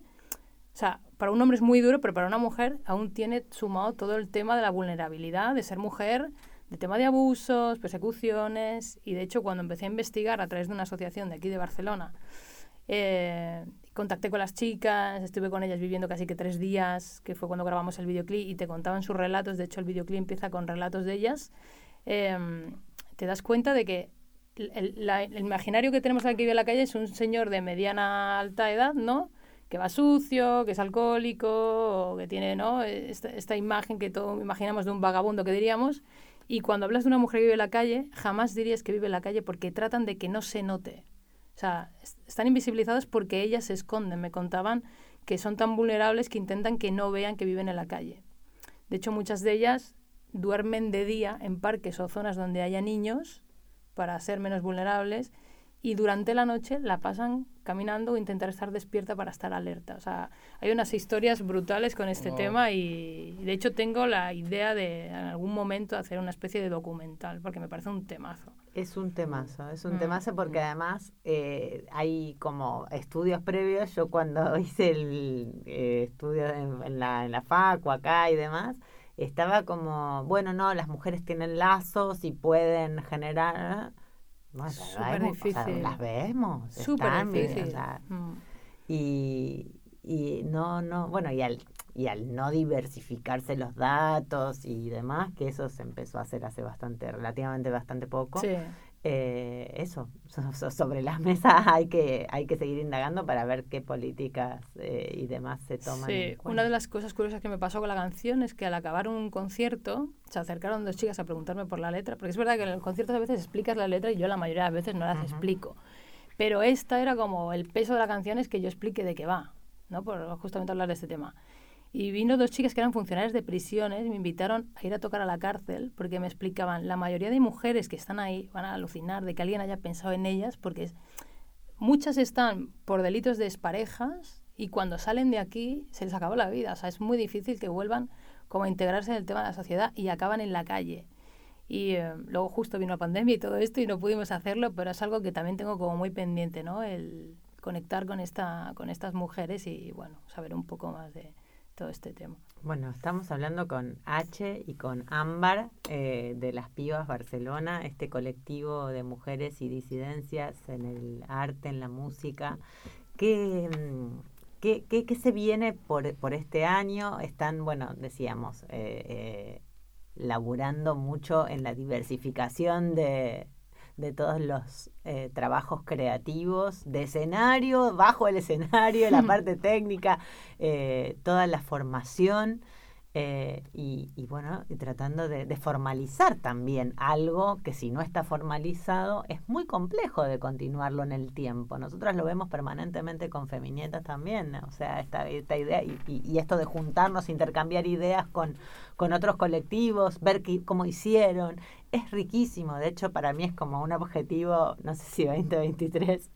O sea, para un hombre es muy duro, pero para una mujer aún tiene sumado todo el tema de la vulnerabilidad, de ser mujer, de tema de abusos, persecuciones. Y de hecho, cuando empecé a investigar a través de una asociación de aquí de Barcelona, eh, contacté con las chicas, estuve con ellas viviendo casi que tres días, que fue cuando grabamos el videoclip, y te contaban sus relatos. De hecho, el videoclip empieza con relatos de ellas. Em, te das cuenta de que el, la- el imaginario que tenemos aquí en la calle es un señor de mediana alta edad, ¿no? Que va sucio, que es alcohólico, o que tiene, ¿no? Esta, esta imagen que todos imaginamos de un vagabundo que diríamos. Y cuando hablas de una mujer que vive en la calle, jamás dirías que vive en la calle porque tratan de que no se note. O sea, es- están invisibilizadas porque ellas se esconden. Me contaban que son tan vulnerables que intentan que no vean que viven en la calle. De hecho, muchas de ellas duermen de día en parques o zonas donde haya niños para ser menos vulnerables y durante la noche la pasan caminando o intentar estar despierta para estar alerta. O sea, hay unas historias brutales con este Wow. tema y, y de hecho tengo la idea de en algún momento hacer una especie de documental porque me parece un temazo. Es un temazo, es un Mm. temazo porque además eh, hay como estudios previos. Yo cuando hice el eh, estudio en, en la, en la FACU acá y demás, estaba como, bueno, no, las mujeres tienen lazos y pueden generar... Bueno, Súper vemos, o sea, difícil. las vemos. Súper están, difícil. o sea, Mm. y, y no, no, bueno, y al, y al no diversificarse los datos y demás, que eso se empezó a hacer hace bastante, relativamente bastante poco, Sí. Eh, eso, so- so- sobre las mesas hay que, hay que seguir indagando para ver qué políticas eh, y demás se toman. Sí, en una de las cosas curiosas que me pasó con la canción es que al acabar un concierto se acercaron dos chicas a preguntarme por la letra, porque es verdad que en el concierto a veces explicas la letra y yo la mayoría de las veces no las Ujú. explico. Pero esta era como el peso de la canción es que yo explique de qué va, ¿no? Por justamente hablar de este tema. Y vino dos chicas que eran funcionarias de prisiones me invitaron a ir a tocar a la cárcel porque me explicaban, la mayoría de mujeres que están ahí van a alucinar de que alguien haya pensado en ellas porque es, muchas están por delitos de exparejas y cuando salen de aquí se les acabó la vida. O sea, es muy difícil que vuelvan como a integrarse en el tema de la sociedad y acaban en la calle. Y eh, luego justo vino la pandemia y todo esto y no pudimos hacerlo, pero es algo que también tengo como muy pendiente, ¿no? El conectar con, esta, con estas mujeres y, bueno, saber un poco más de todo este tema. Bueno, estamos hablando con H y con Ámbar eh, de Las Pibas Barcelona, este colectivo de mujeres y disidencias en el arte, en la música. ¿Qué, mm, qué, qué- se viene por, por este año? Están, bueno, decíamos, eh, eh, laburando mucho en la diversificación de, de todos los eh, trabajos creativos, de escenario, bajo el escenario, la parte técnica, eh, toda la formación. eh, y, y bueno, y tratando de, de formalizar también algo que si no está formalizado es muy complejo de continuarlo en el tiempo. Nosotras lo vemos permanentemente con Feminietas también, o sea, esta, esta idea y, y- y esto de juntarnos, intercambiar ideas con, con otros colectivos, ver qué- cómo hicieron, es riquísimo. De hecho, para mí es como un objetivo, no sé si 2023,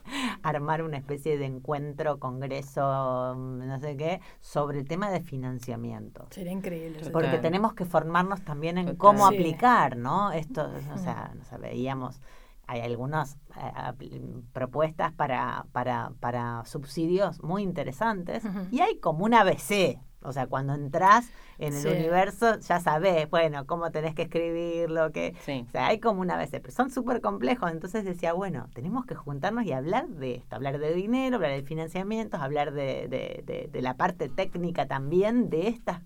armar una especie de encuentro, congreso, mm, no sé qué, sobre el tema de financiamiento. Sería increíble. Porque Total. tenemos que formarnos también en Total. cómo Sí. aplicar, ¿no? Esto, o sea, no sé, veíamos, hay algunas eh, propuestas para, para, para subsidios muy interesantes y hay como un ABC. O sea, cuando entras en el Sí. universo ya sabes, bueno, cómo tenés que escribirlo, que... Sí. O sea, hay como una ABC, pero son súper complejos. Entonces decía, bueno, tenemos que juntarnos y hablar de esto, hablar de dinero, hablar de financiamientos, hablar de, de, de- de la parte técnica también, de estas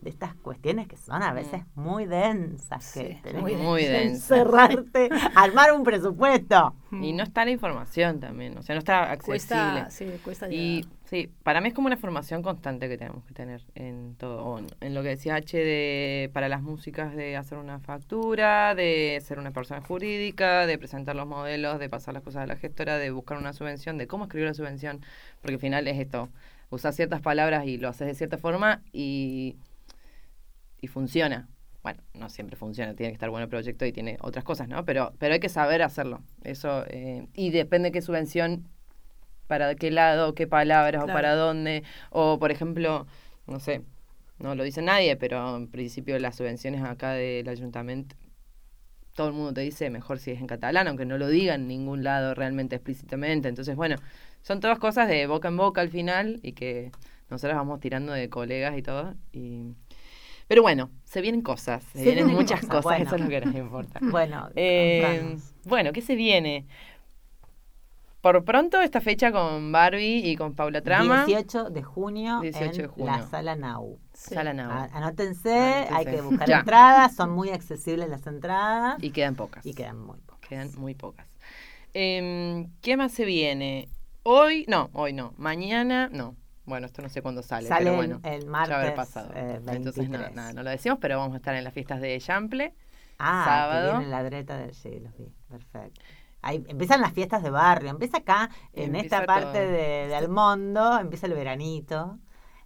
de estas cuestiones que son a veces muy densas, que Sí, tenés muy que Muy densa. encerrarte, armar un presupuesto. Y no está la información también, o sea, no está accesible. Cuesta, sí, cuesta Y sí, para mí es como una formación constante que tenemos que tener en todo. en, lo que decía H de para las músicas de hacer una factura, de ser una persona jurídica, de presentar los modelos, de pasar las cosas a la gestora, de buscar una subvención, de cómo escribir la subvención, porque al final es esto, usar ciertas palabras y lo haces de cierta forma y, y funciona. Bueno, no siempre funciona, tiene que estar bueno el proyecto y tiene otras cosas, ¿no? Pero, pero hay que saber hacerlo. Eso, eh, y depende qué subvención para qué lado, qué palabras o para dónde. O, por ejemplo, no sé, no lo dice nadie, pero en principio las subvenciones acá del ayuntamiento, todo el mundo te dice mejor si es en catalán, aunque no lo diga en ningún lado realmente explícitamente. Entonces, bueno, son todas cosas de boca en boca al final y que nosotros vamos tirando de colegas y todo. Y... Pero bueno, se vienen cosas, se, Se vienen vienen muchas cosas, cosas, bueno. eso es lo que nos importa. Bueno, Eh, bueno, ¿qué se viene? Por pronto esta fecha con Barbie y con Paula Trama. 18 de junio 18 de en junio. la Sala Nau. Sí. Sala Nau. Anótense, Anótense. hay que buscar entradas, son muy accesibles las entradas Y quedan pocas. y quedan muy pocas. Quedan muy pocas. Em, ¿Qué más se viene? Hoy, no, hoy no. Mañana, no. Bueno, esto no sé cuándo sale, Sale pero el- bueno. el ya martes habrá pasado. eh, Entonces, nada, 23. nada, no lo decimos, pero vamos a estar en las fiestas de Chample. Ah, sábado. que viene la dreta del sí, los vi. Perfecto. Ahí empiezan las fiestas de barrio, empieza acá, en Empieza esta parte todo. de, de Almondo, empieza el veranito.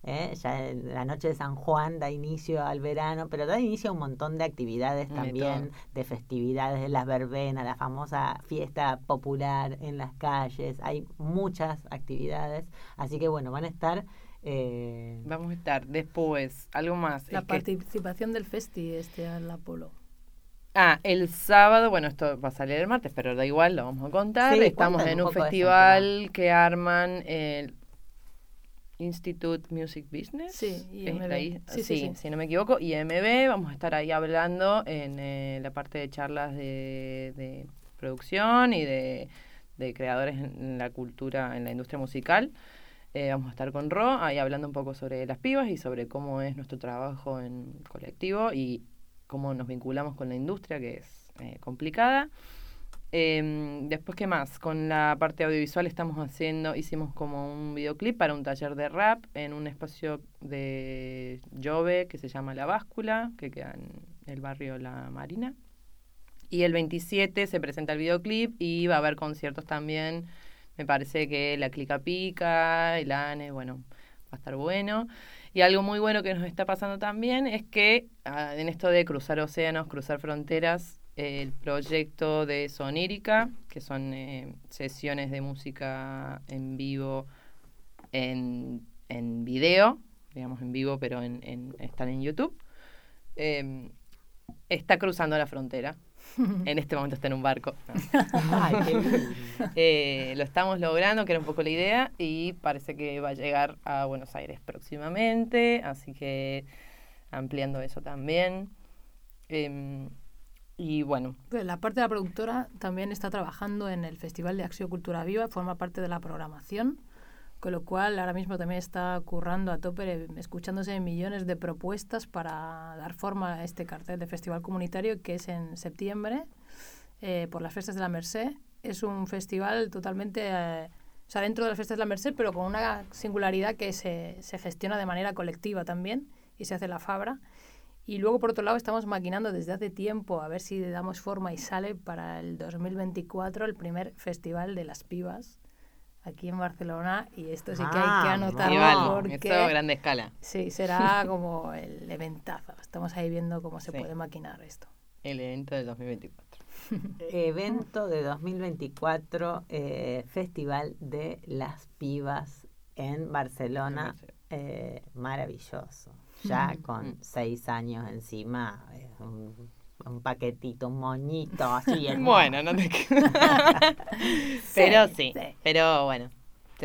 ¿Eh? Ya la noche de San Juan da inicio al verano, pero da inicio a un montón de actividades De también, todo. de festividades, de las verbenas, la famosa fiesta popular en las calles. Hay muchas actividades, así que bueno, van a estar. eh, Vamos a estar después, algo más. La es que- participación del festi este al Apolo. Ah, el sábado, bueno, esto va a salir el martes, pero da igual, lo vamos a contar. Sí, Estamos en un eso, festival que arman el Institute Music Business. Sí, ¿Es IMB. ahí? Sí, sí, sí. si no me equivoco, IMB. Vamos a estar ahí hablando en eh, la parte de charlas de, de producción y de, de creadores en la cultura, en la industria musical. Eh, vamos a estar con Ro ahí hablando un poco sobre las pibas y sobre cómo es nuestro trabajo en colectivo y cómo nos vinculamos con la industria, que es eh, complicada. Em, después, ¿qué más? Con la parte audiovisual estamos haciendo, hicimos como un videoclip para un taller de rap en un espacio de Jove que se llama La Báscula, que queda en el barrio La Marina. Y el 27 se presenta el videoclip y va a haber conciertos también. Me parece que la Clica Pica, el ANE, bueno, va a estar bueno. Y algo muy bueno que nos está pasando también es que ah, en esto de cruzar océanos, cruzar fronteras, el proyecto de Sonírica, que son eh, sesiones de música en vivo, en, en video, digamos en vivo, pero en, en- están en YouTube, eh, está cruzando la frontera. En este momento está en un barco. ay. Eh, lo estamos logrando, que era un poco la idea, y parece que va a llegar a Buenos Aires próximamente, así que ampliando eso también. Em, y bueno, la parte de la productora también está trabajando en el Festival de Acción Cultura Viva, forma parte de la programación, con lo cual ahora mismo también está currando a tope, escuchándose millones de propuestas para dar forma a este cartel de festival comunitario que es en septiembre eh, por las fiestas de la Merced. Es un festival totalmente, eh, o sea, dentro de las fiestas de la Merced, pero con una singularidad que se, se gestiona de manera colectiva también y se hace la Fabra. Y luego, por otro lado, estamos maquinando desde hace tiempo a ver si le damos forma y sale para el 2024 el primer Festival de las Pibas aquí en Barcelona. Y esto sí que hay que Ah, anotarlo Iván, porque esto a grande escala. sí, será como el eventazo. Estamos ahí viendo cómo se Sí. puede maquinar esto. El evento del 2024. Evento de 2024, eh, Festival de las Pibas en Barcelona. eh, maravilloso. Ya con seis años encima, un, un paquetito, un moñito así. Bueno, no te Pero sí, sí. pero bueno,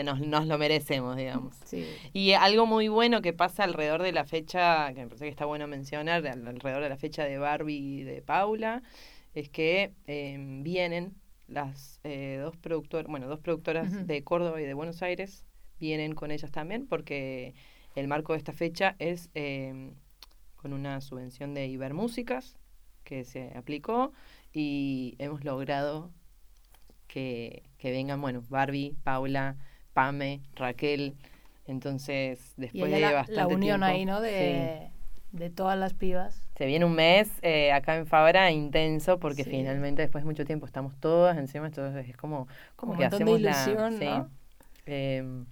nos, nos lo merecemos, digamos. Sí. Y algo muy bueno que pasa alrededor de la fecha, que me parece que está bueno mencionar, al- alrededor de la fecha de Barbie y de Paula, es que eh, vienen las eh, dos productoras, bueno, dos productoras de Córdoba y de Buenos Aires, vienen con ellas también, porque el marco de esta fecha es eh, con una subvención de Ibermúsicas que se aplicó y hemos logrado que, que vengan, bueno, Barbie, Paula, Pame, Raquel. Entonces, después de la, bastante la unión tiempo, ahí, ¿no? De, de todas las pibas. Se viene un mes eh, acá en Fabra intenso porque Sí. finalmente después de mucho tiempo estamos todas encima, entonces es como, como Un que de hacemos ilusión, la... ¿no? Sí. Em,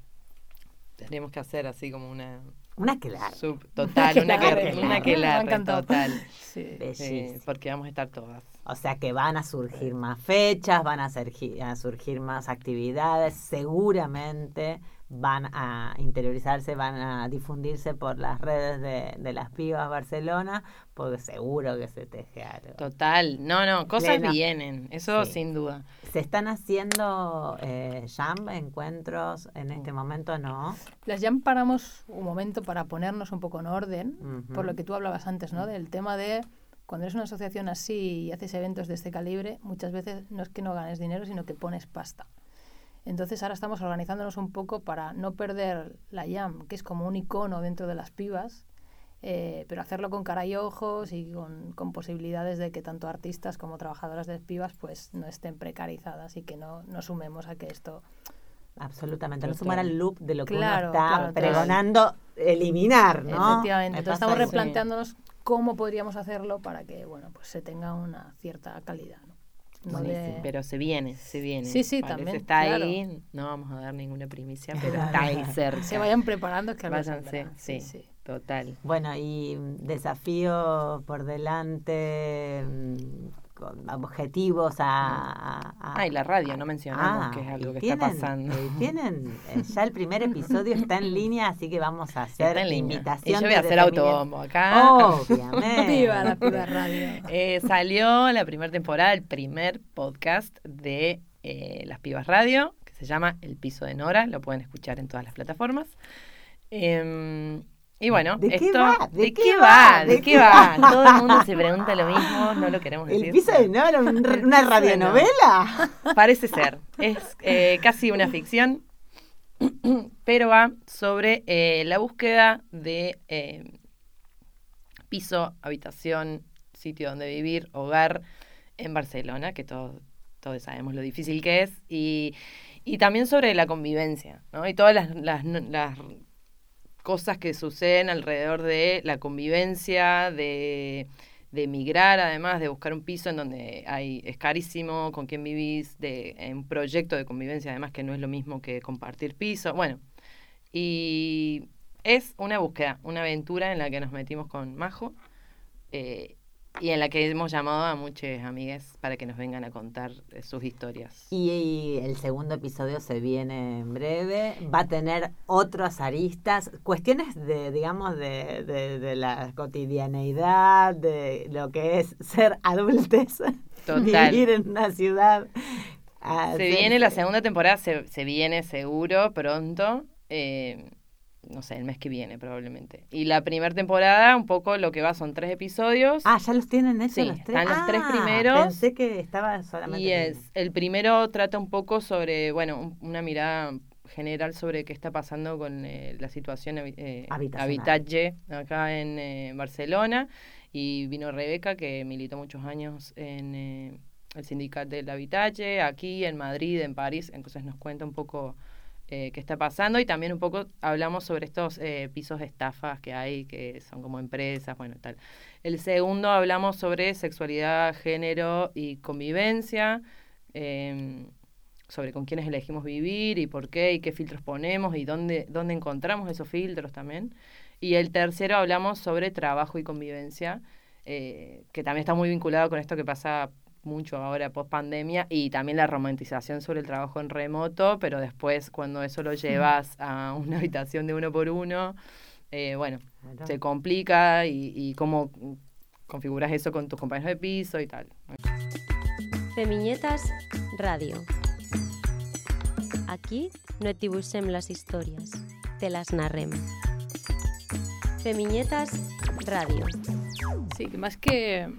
tendríamos que hacer así como una Una que la sub total, una que, Aquelarre. una encantado. total, Sí. eh, bellísima. porque vamos a estar todas. O sea que van a surgir más fechas, van a, surgir, a surgir más actividades, seguramente van a interiorizarse, van a difundirse por las redes de, de las pibas Barcelona, porque seguro que se teje algo. Total, no, no, cosas vienen, eso Sí. sin duda. ¿Se están haciendo eh, jam, encuentros en este momento? No. Las jam paramos un momento para ponernos un poco en orden, por lo que tú hablabas antes, ¿no? Del tema de cuando eres una asociación así y haces eventos de este calibre, muchas veces no es que no ganes dinero, sino que pones pasta. Entonces ahora estamos organizándonos un poco para no perder la jam, que es como un icono dentro de las pibas, eh, pero hacerlo con cara y ojos y con, con posibilidades de que tanto artistas como trabajadoras de pibas pues no estén precarizadas y que no, no sumemos a que esto Absolutamente, no sumar al loop de lo que Claro, uno está claro, pregonando eliminar, ¿no? Efectivamente. Me Entonces estamos replanteándonos cómo podríamos hacerlo para que bueno pues se tenga una cierta calidad. ¿no? No de- Pero se viene, se viene. Sí, sí, Parece también, Está claro. ahí, no vamos a dar ninguna primicia, pero está ahí cerca. se vayan preparando que Váyanse, saldrá. sí, total. Bueno, y desafío por delante, mm, objetivos a... a- a- Ah, y la radio, no mencionamos Ah, que es algo que está pasando. tienen, eh, ya el primer episodio está en línea, así que vamos a hacer línea. invitación. Y yo voy a hacer autobombo acá. Obviamente. Viva la piba radio. Eh, salió la primera temporada, el primer podcast de eh, Las Pibas Radio, que se llama El Piso de Nora, lo pueden escuchar en todas las plataformas. Em, y bueno, ¿De qué esto, va? ¿De, qué va? ¿De qué va? Todo el mundo se pregunta lo mismo, no lo queremos decir. El piso de un- una radionovela. Parece ser. Es eh, casi una ficción, pero va sobre eh, la búsqueda de eh, piso, habitación, sitio donde vivir, hogar en Barcelona, que todos, todos sabemos lo difícil que es, y, y también sobre la convivencia, ¿no? Y todas las, las, las cosas que suceden alrededor de la convivencia, de, de emigrar además, de buscar un piso en donde hay, es carísimo, con quién vivís, de un proyecto de convivencia además que no es lo mismo que compartir piso. Bueno, y es una búsqueda, una aventura en la que nos metimos con Majo eh, y en la que hemos llamado a muchas amigas para que nos vengan a contar eh, sus historias. Y, y el segundo episodio se viene en breve. Va a tener otras aristas, cuestiones de, digamos, de, de, de la cotidianeidad, de lo que es ser adultes, Total. vivir en una ciudad. Se viene la segunda temporada, se, se viene seguro pronto. eh, no sé, el mes que viene probablemente. Y la primera temporada, un poco lo que va son tres episodios. Ah, ya los tienen esos Sí, los tres. están los tres Ah, primeros. Pensé que estaba solamente. Y el es, el primero trata un poco sobre, bueno, un- una mirada general sobre qué está pasando con eh, la situación eh, habitache acá en eh, Barcelona. Y vino Rebeca, que militó muchos años en eh, el sindicato del habitache, aquí en Madrid, en París. Entonces nos cuenta un poco eh, qué está pasando y también un poco hablamos sobre estos eh, pisos de estafas que hay, que son como empresas, bueno, tal. El segundo hablamos sobre sexualidad, género y convivencia, eh, sobre con quiénes elegimos vivir y por qué y qué filtros ponemos y dónde, dónde encontramos esos filtros también. Y el tercero hablamos sobre trabajo y convivencia, eh, que también está muy vinculado con esto que pasa mucho ahora post pandemia y también la romantización sobre el trabajo en remoto, pero después cuando eso lo llevas a una habitación de uno por uno, eh, bueno, Claro. se complica y, y cómo configuras eso con tus compañeros de piso y tal. Femiñetas Radio. Aquí no et dibuixem les històries, te les narrem. Femiñetas Radio. Sí, que más que,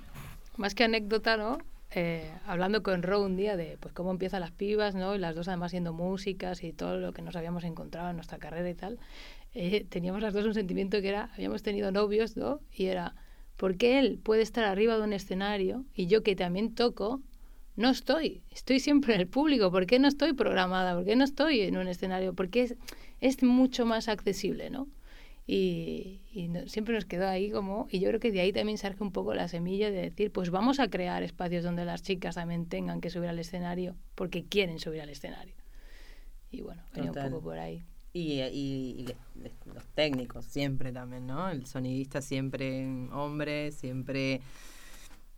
más que anécdota, ¿no? Eh, hablando con Ro un día de pues cómo empiezan las pibas, ¿no? Y las dos además siendo músicas y todo lo que nos habíamos encontrado en nuestra carrera y tal. eh, teníamos las dos un sentimiento que era, habíamos tenido novios, ¿no? Y era, ¿Por qué él puede estar arriba de un escenario y yo que también toco, no estoy? Estoy siempre en el público. ¿Por qué no estoy programada? ¿Por qué no estoy en un escenario? Porque es, es mucho más accesible, ¿no? Y, y no- siempre nos quedó ahí como, y yo creo que de ahí también surge un poco la semilla de decir, pues vamos a crear espacios donde las chicas también tengan que subir al escenario porque quieren subir al escenario. Y bueno, venía un poco por ahí. Y, y- los técnicos siempre también, ¿no? El sonidista siempre hombre, siempre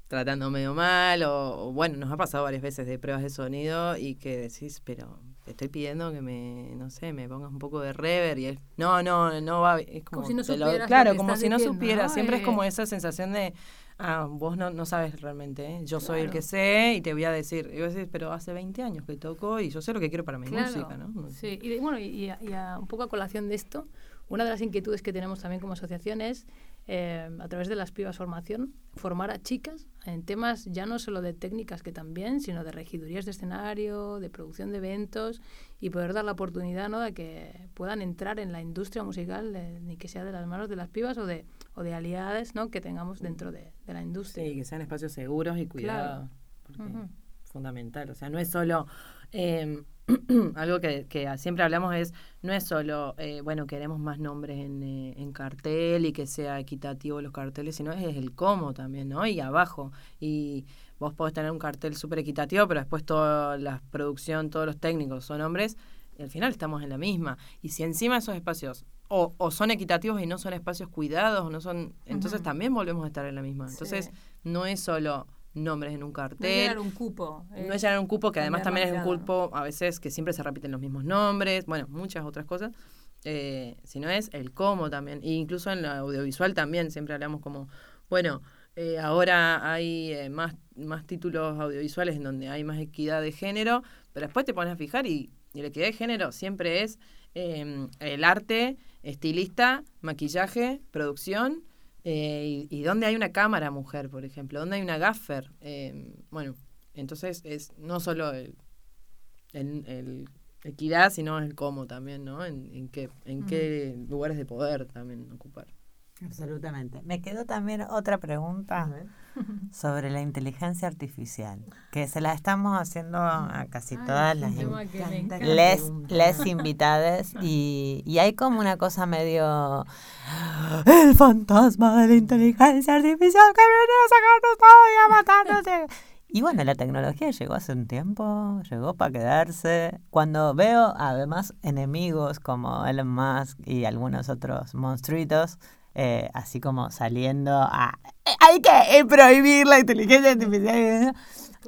tratando medio mal, o, o bueno, nos ha pasado varias veces de pruebas de sonido y que decís, pero te estoy pidiendo que me, no sé, me pongas un poco de reverb y es, no, no, no va, es como, si no supieras lo claro, como si no supiera, siempre es Eh, como esa sensación de, ah, vos no, no sabes realmente, ¿eh? yo soy el que sé y te voy a decir, y vos decís, pero hace 20 años que toco y yo sé lo que quiero para mi Claro, música, ¿no? Sí, y de- bueno, y, y a- y a- un poco a colación de esto, una de las inquietudes que tenemos también como asociación es, eh, a través de las pibas formación, formar a chicas en temas ya no solo de técnicas que también, sino de regidurías de escenario, de producción de eventos y poder dar la oportunidad ¿no? de que puedan entrar en la industria musical, de- ni que sea de las manos de las pibas o de, o de aliadas ¿no? que tengamos dentro de, de la industria. Sí, que sean espacios seguros y cuidados. Porque fundamental. O sea, no es solo. Eh, algo que, que siempre hablamos es. No es solo. eh, bueno, queremos más nombres en, eh, en cartel y que sea equitativo los carteles, sino es el cómo también, ¿no? Y abajo. Y vos podés tener un cartel súper equitativo, pero después toda la producción, todos los técnicos son hombres. Y al final estamos en la misma. Y si encima esos espacios o, o son equitativos y no son espacios cuidados, no son. Entonces también volvemos a estar en la misma. Entonces, Sí. no es solo nombres en un No cartel. llenar un cupo. No es llenar un cupo, que además también es un cupo a veces que siempre se repiten los mismos nombres, bueno, muchas otras cosas, eh, sino es el cómo también. E incluso en la audiovisual también siempre hablamos como, bueno, eh, ahora hay eh, más, más títulos audiovisuales en donde hay más equidad de género, pero después te pones a fijar y, y la equidad de género siempre es eh, el arte, estilista, maquillaje, producción. Eh, y, y dónde hay una cámara mujer, por ejemplo, dónde hay una gaffer. Eh, bueno, entonces es no solo el, el- el equidad, sino el cómo también, ¿no? En, en qué, en qué lugares de poder también ocupar. Absolutamente. Me quedó también otra pregunta sobre la inteligencia artificial, que se la estamos haciendo a casi Ay, todas las encanta. les, les invitadas y, y hay como una cosa medio el fantasma de la inteligencia artificial que viene a sacarnos todo y a matarnos. Y bueno, la tecnología llegó hace un tiempo, llegó para quedarse. Cuando veo además enemigos como Elon Musk y algunos otros monstruitos, eh, así como saliendo a... "Eh, Hay que eh, prohibir la inteligencia artificial.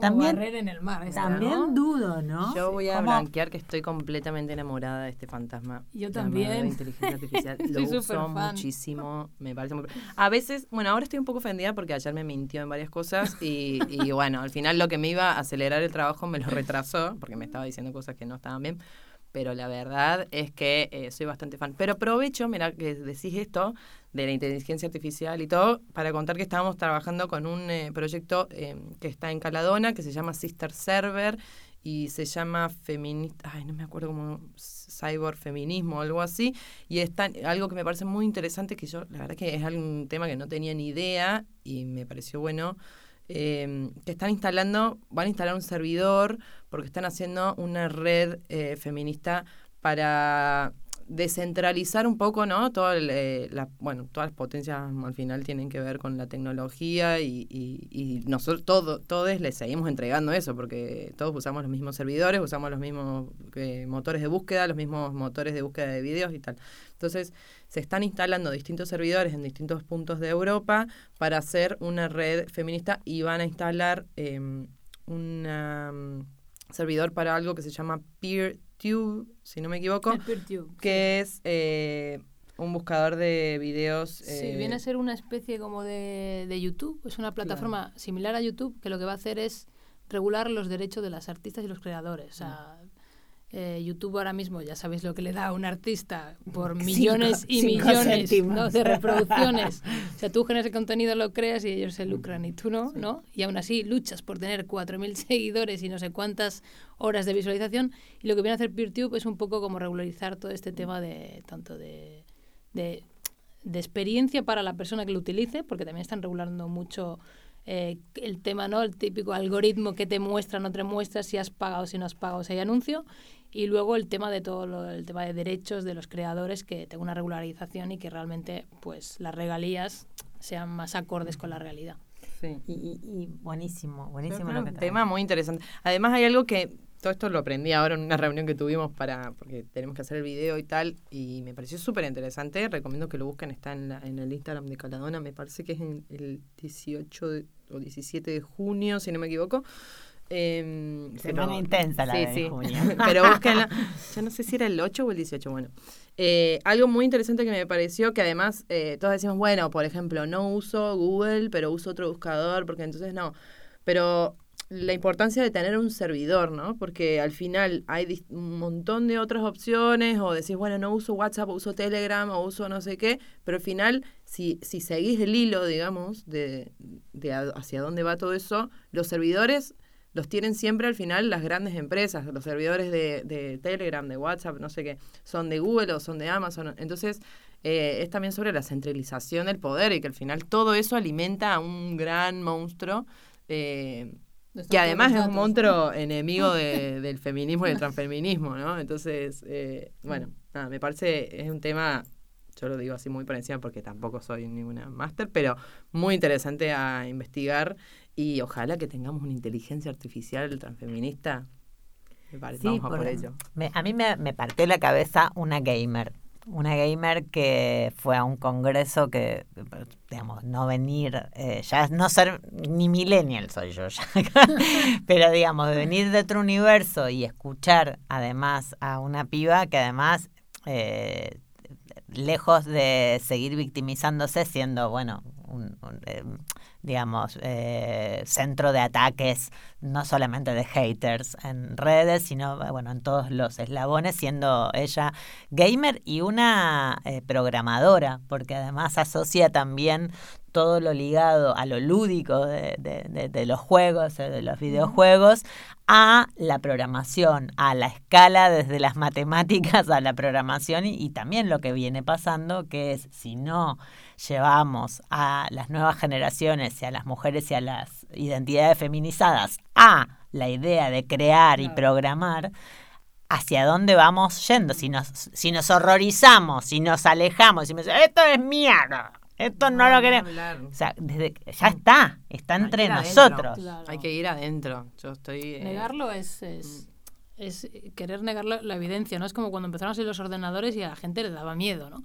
También, barrer en el mar. esta, también ¿no? dudo, ¿no? Yo voy a Como- blanquear que estoy completamente enamorada de este fantasma. Yo también. inteligencia artificial. Lo uso muchísimo. Me parece muy... A veces, bueno, ahora estoy un poco ofendida porque ayer me mintió en varias cosas y, y bueno, al final lo que me iba a acelerar el trabajo me lo retrasó porque me estaba diciendo cosas que no estaban bien. Pero la verdad es que eh, soy bastante fan. Pero aprovecho, mira, que decís esto de la inteligencia artificial y todo, para contar que estábamos trabajando con un eh, proyecto eh, que está en Caladona, que se llama Sister Server y se llama feminista, ay, no me acuerdo cómo, cyber feminismo o algo así, y es tan- algo que me parece muy interesante, que yo, la verdad que es un tema que no tenía ni idea y me pareció bueno, eh, que están instalando, van a instalar un servidor porque están haciendo una red eh, feminista para descentralizar un poco, ¿no? Todo el, eh, la, bueno, todas las potencias al final tienen que ver con la tecnología y, y, y nosotros todo, todos les seguimos entregando eso porque todos usamos los mismos servidores, usamos los mismos eh, motores de búsqueda, los mismos motores de búsqueda de videos y tal. Entonces, se están instalando distintos servidores en distintos puntos de Europa para hacer una red feminista y van a instalar eh, un servidor para algo que se llama PeerTube, si no me equivoco, que es eh, un buscador de videos. Sí, eh, viene a ser una especie como de, de YouTube. Es una plataforma similar a YouTube que lo que va a hacer es regular los derechos de las artistas y los creadores. O sea, eh, YouTube ahora mismo ya sabéis lo que le da a un artista por Cinco- millones y cinco millones de reproducciones. o sea, tú generas el contenido, lo creas y ellos se lucran y tú no, ¿no? Y aún así luchas por tener 4.000 seguidores y no sé cuántas horas de visualización. Y lo que viene a hacer PeerTube es un poco como regularizar todo este tema de tanto de, de de experiencia para la persona que lo utilice, porque también están regulando mucho eh, el tema, ¿no? El típico algoritmo que te muestra, no te muestra, si has pagado, si no has pagado, si hay anuncio. Y luego el tema de todo lo, el tema de derechos de los creadores, que tenga una regularización y que realmente pues las regalías sean más acordes con la realidad. Sí. Y, y- y buenísimo, buenísimo lo que tema muy interesante. Además hay algo que todo esto lo aprendí ahora en una reunión que tuvimos para porque tenemos que hacer el video y tal y me pareció súper interesante. Recomiendo que lo busquen, está en, la- en el Instagram de Caladona, me parece que es en el 18 de- o 17 de junio, si no me equivoco. Em, Semana intensa la sí, de sí. junio. pero búsquenla. Ya no sé si era el 8 o el 18, bueno. Eh, algo muy interesante que me pareció, que además eh, todos decimos, bueno, por ejemplo, no uso Google, pero uso otro buscador, porque entonces no. Pero la importancia de tener un servidor, ¿no? Porque al final hay un montón de otras opciones, o decís, bueno, no uso WhatsApp, o uso Telegram, o uso no sé qué, pero al final, si, si seguís el hilo, digamos, de, de hacia dónde va todo eso, los servidores los tienen siempre al final las grandes empresas, los servidores de, de Telegram, de WhatsApp, no sé qué, son de Google o son de Amazon. Entonces, eh, es también sobre la centralización del poder y que al final todo eso alimenta a un gran monstruo. eh, que además es un monstruo enemigo de- del feminismo y del transfeminismo, ¿no? Entonces, eh, bueno, nada, me parece, es un tema, yo lo digo así muy por encima porque tampoco soy ninguna máster, pero muy interesante a investigar y ojalá que tengamos una inteligencia artificial transfeminista. Me parece, vamos a por ello. me- a mí me, me partió la cabeza una gamer. Una gamer que fue a un congreso que, digamos, no venir, eh, ya no ser ni millennial soy yo ya, pero digamos, de venir de otro universo y escuchar además a una piba que además, eh, lejos de seguir victimizándose, siendo, bueno, un, un, eh, digamos, eh, centro de ataques, no solamente de haters en redes, sino, bueno, en todos los eslabones, siendo ella gamer y una eh, programadora, porque además asocia también todo lo ligado a lo lúdico de, de- de- de los juegos, eh, de los videojuegos, a la programación, a la escala desde las matemáticas a la programación y, y también lo que viene pasando, que es si no llevamos a las nuevas generaciones y a las mujeres y a las identidades feminizadas a la idea de crear y programar, hacia dónde vamos yendo, si nos, si nos horrorizamos, si nos alejamos, si me dicen, esto es mierda, esto no, lo queremos. O sea, desde ya está, está entre nosotros. Claro. Hay que ir adentro. Yo estoy... eh, Negarlo es, es, es querer negar la, la evidencia, ¿no? Es como cuando empezaron a salir los ordenadores y a la gente le daba miedo, ¿no?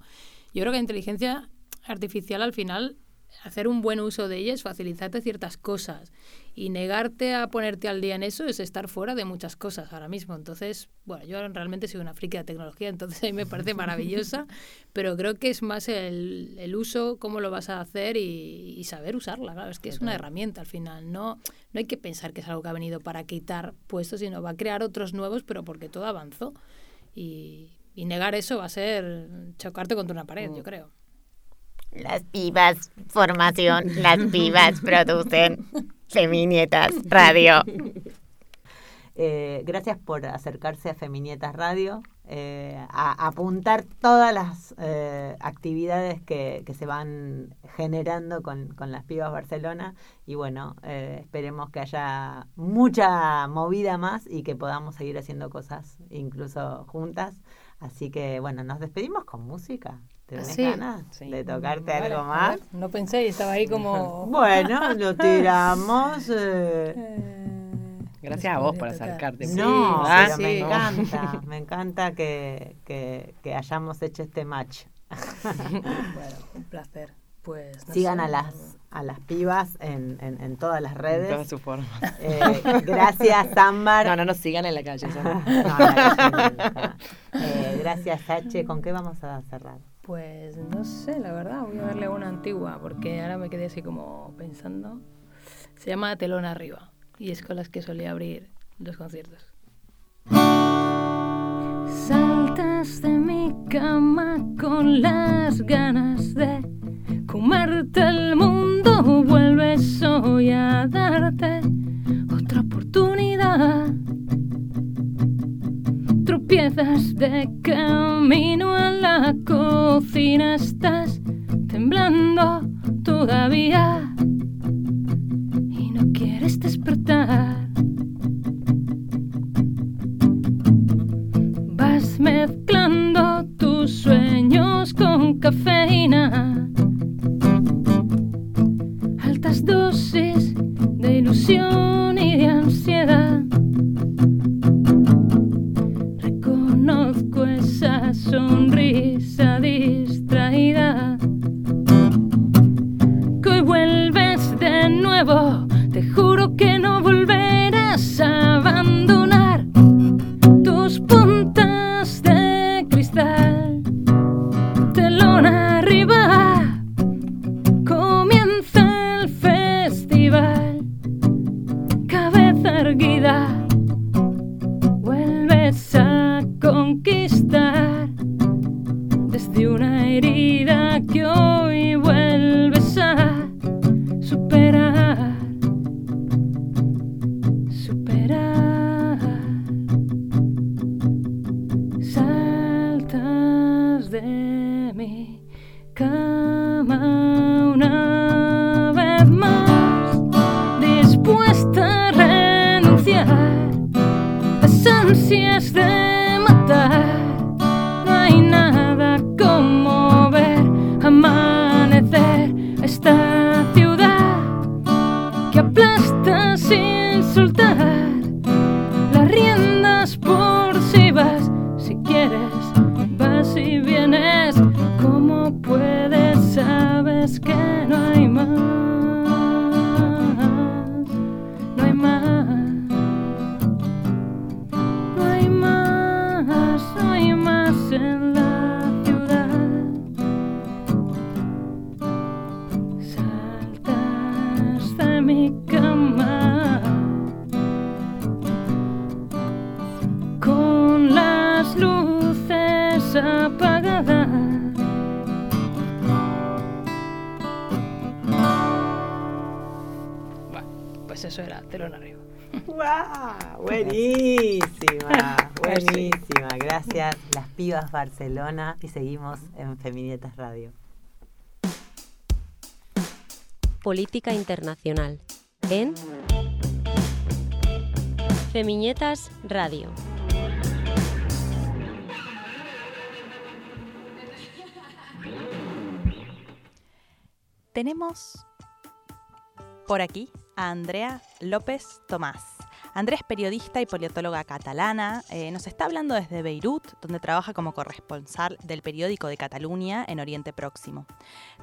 Yo creo que la inteligencia artificial al final, hacer un buen uso de ella es facilitarte ciertas cosas y negarte a ponerte al día en eso es estar fuera de muchas cosas ahora mismo. Entonces, bueno, yo realmente soy una friki de tecnología, entonces a mí me parece maravillosa, pero creo que es más el, el uso, cómo lo vas a hacer y, y saber usarla. Claro, es que es una herramienta al final. No, no hay que pensar que es algo que ha venido para quitar puestos, sino va a crear otros nuevos, pero porque todo avanzó. Y, y negar eso va a ser chocarte contra una pared, yo creo. Las pibas, formación, las pibas producen Feminietas Radio. Eh, gracias por acercarse a Feminietas Radio, eh, a, apuntar todas las eh, actividades que, que se van generando con, con las pibas Barcelona y bueno, eh, esperemos que haya mucha movida más y que podamos seguir haciendo cosas incluso juntas. Así que bueno, nos despedimos con música. ¿Tenés Sí. ganas Sí. de tocarte Vale, algo más? ver, No pensé y estaba ahí como... Bueno, lo tiramos. eh, Eh, Gracias a vos por acercarte. No, Ah, pero me sí. encanta, me encanta que, que, que hayamos hecho este match. Bueno, un placer. Pues no Sigan sé, a las a las pibas en, en, en todas las En redes. todas sus formas. Eh, gracias, Ámbar. No, no nos sigan en la calle. eso no. No, no, no, no. Eh, gracias, H. ¿Con qué vamos a cerrar? Pues no sé, la verdad, voy a darle una antigua porque ahora me quedé así como pensando. Se llama Telón Arriba y es con las que solía abrir los conciertos. Saltas de mi cama con las ganas de comerte el mundo, vuelves hoy a darte otra oportunidad piezas de camino a la cocina, estás temblando todavía y no quieres despertar. Vas mezclando tus sueños con cafeína, altas dosis de ilusión y de ansiedad. Sonrisa distraída. Que hoy vuelves de nuevo. Barcelona. Y seguimos en Feminietas Radio. Política Internacional en Femiñetas Radio. Tenemos por aquí a Andrea López Tomás. Andrea es periodista y politóloga catalana. eh, nos está hablando desde Beirut, donde trabaja como corresponsal del periódico de Cataluña en Oriente Próximo.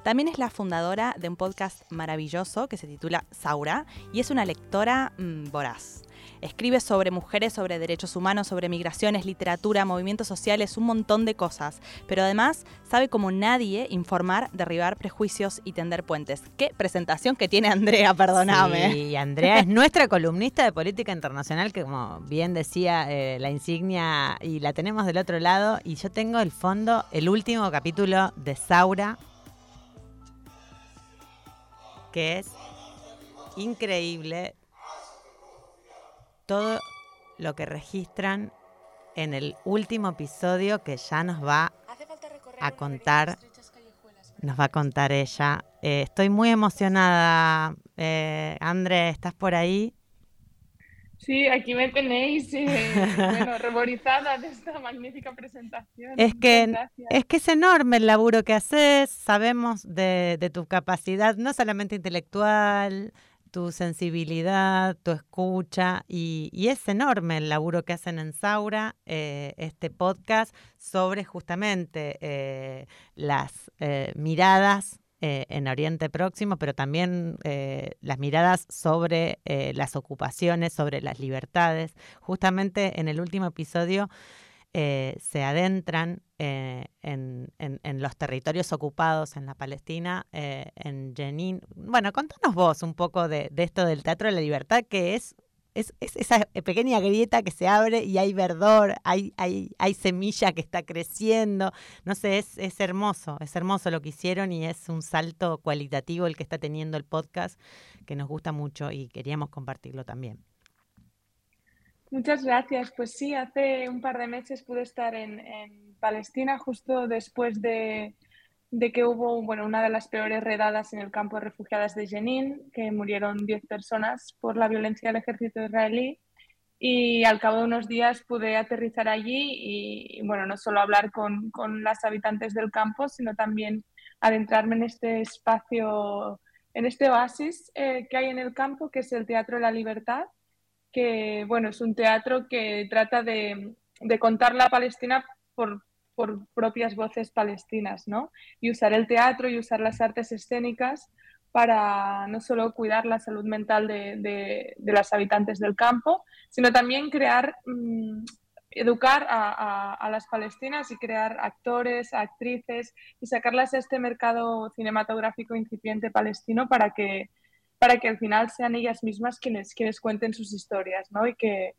También es la fundadora de un podcast maravilloso que se titula Saura y es una lectora mm, voraz. Escribe sobre mujeres, sobre derechos humanos, sobre migraciones, literatura, movimientos sociales, un montón de cosas. Pero además sabe como nadie informar, derribar prejuicios y tender puentes. Qué presentación que tiene Andrea, perdóname. Sí, Andrea es nuestra columnista de política internacional, que como bien decía eh, la insignia, y la tenemos del otro lado. Y yo tengo el fondo, el último capítulo de Saura, que es increíble todo lo que registran en el último episodio que ya nos va a contar, nos va a contar ella. Eh, estoy muy emocionada. Eh, André, ¿estás por ahí? Sí, aquí me tenéis, eh, bueno, ruborizada de esta magnífica presentación. Es que, gracias. es que es enorme el laburo que haces, sabemos de, de tu capacidad, no solamente intelectual, tu sensibilidad, tu escucha, y, es enorme el laburo que hacen en Saura, eh, este podcast, sobre justamente eh, las eh, miradas en Oriente Próximo, pero también las miradas sobre las ocupaciones, sobre las libertades. Justamente en el último episodio eh, se adentran eh, en, en- en los territorios ocupados en la Palestina, eh, en Jenin. Bueno, contanos vos un poco de, esto del Teatro de la Libertad, que es, es, es esa pequeña grieta que se abre y hay verdor, hay, hay, hay semilla que está creciendo. No sé, es, es hermoso, es hermoso lo que hicieron y es un salto cualitativo el que está teniendo el podcast, que nos gusta mucho y queríamos compartirlo también. Muchas gracias. Pues sí, hace un par de meses pude estar en, en Palestina justo después de, de que hubo bueno, una de las peores redadas en el campo de refugiadas de Jenin, que murieron 10 personas por la violencia del ejército israelí. Y al cabo de unos días pude aterrizar allí y, bueno, no solo hablar con, con las habitantes del campo, sino también adentrarme en este espacio, en este oasis eh, que hay en el campo, que es el Teatro de la Libertad, que bueno, es un teatro que trata de, de contar la Palestina por, por propias voces palestinas, ¿no? Y usar el teatro y usar las artes escénicas para no solo cuidar la salud mental de, de, las habitantes del campo, sino también crear, mmm, educar a, a, a, las palestinas y crear actores, actrices y sacarlas a este mercado cinematográfico incipiente palestino para que, para que al final sean ellas mismas quienes, quienes cuenten sus historias, ¿no? Y que,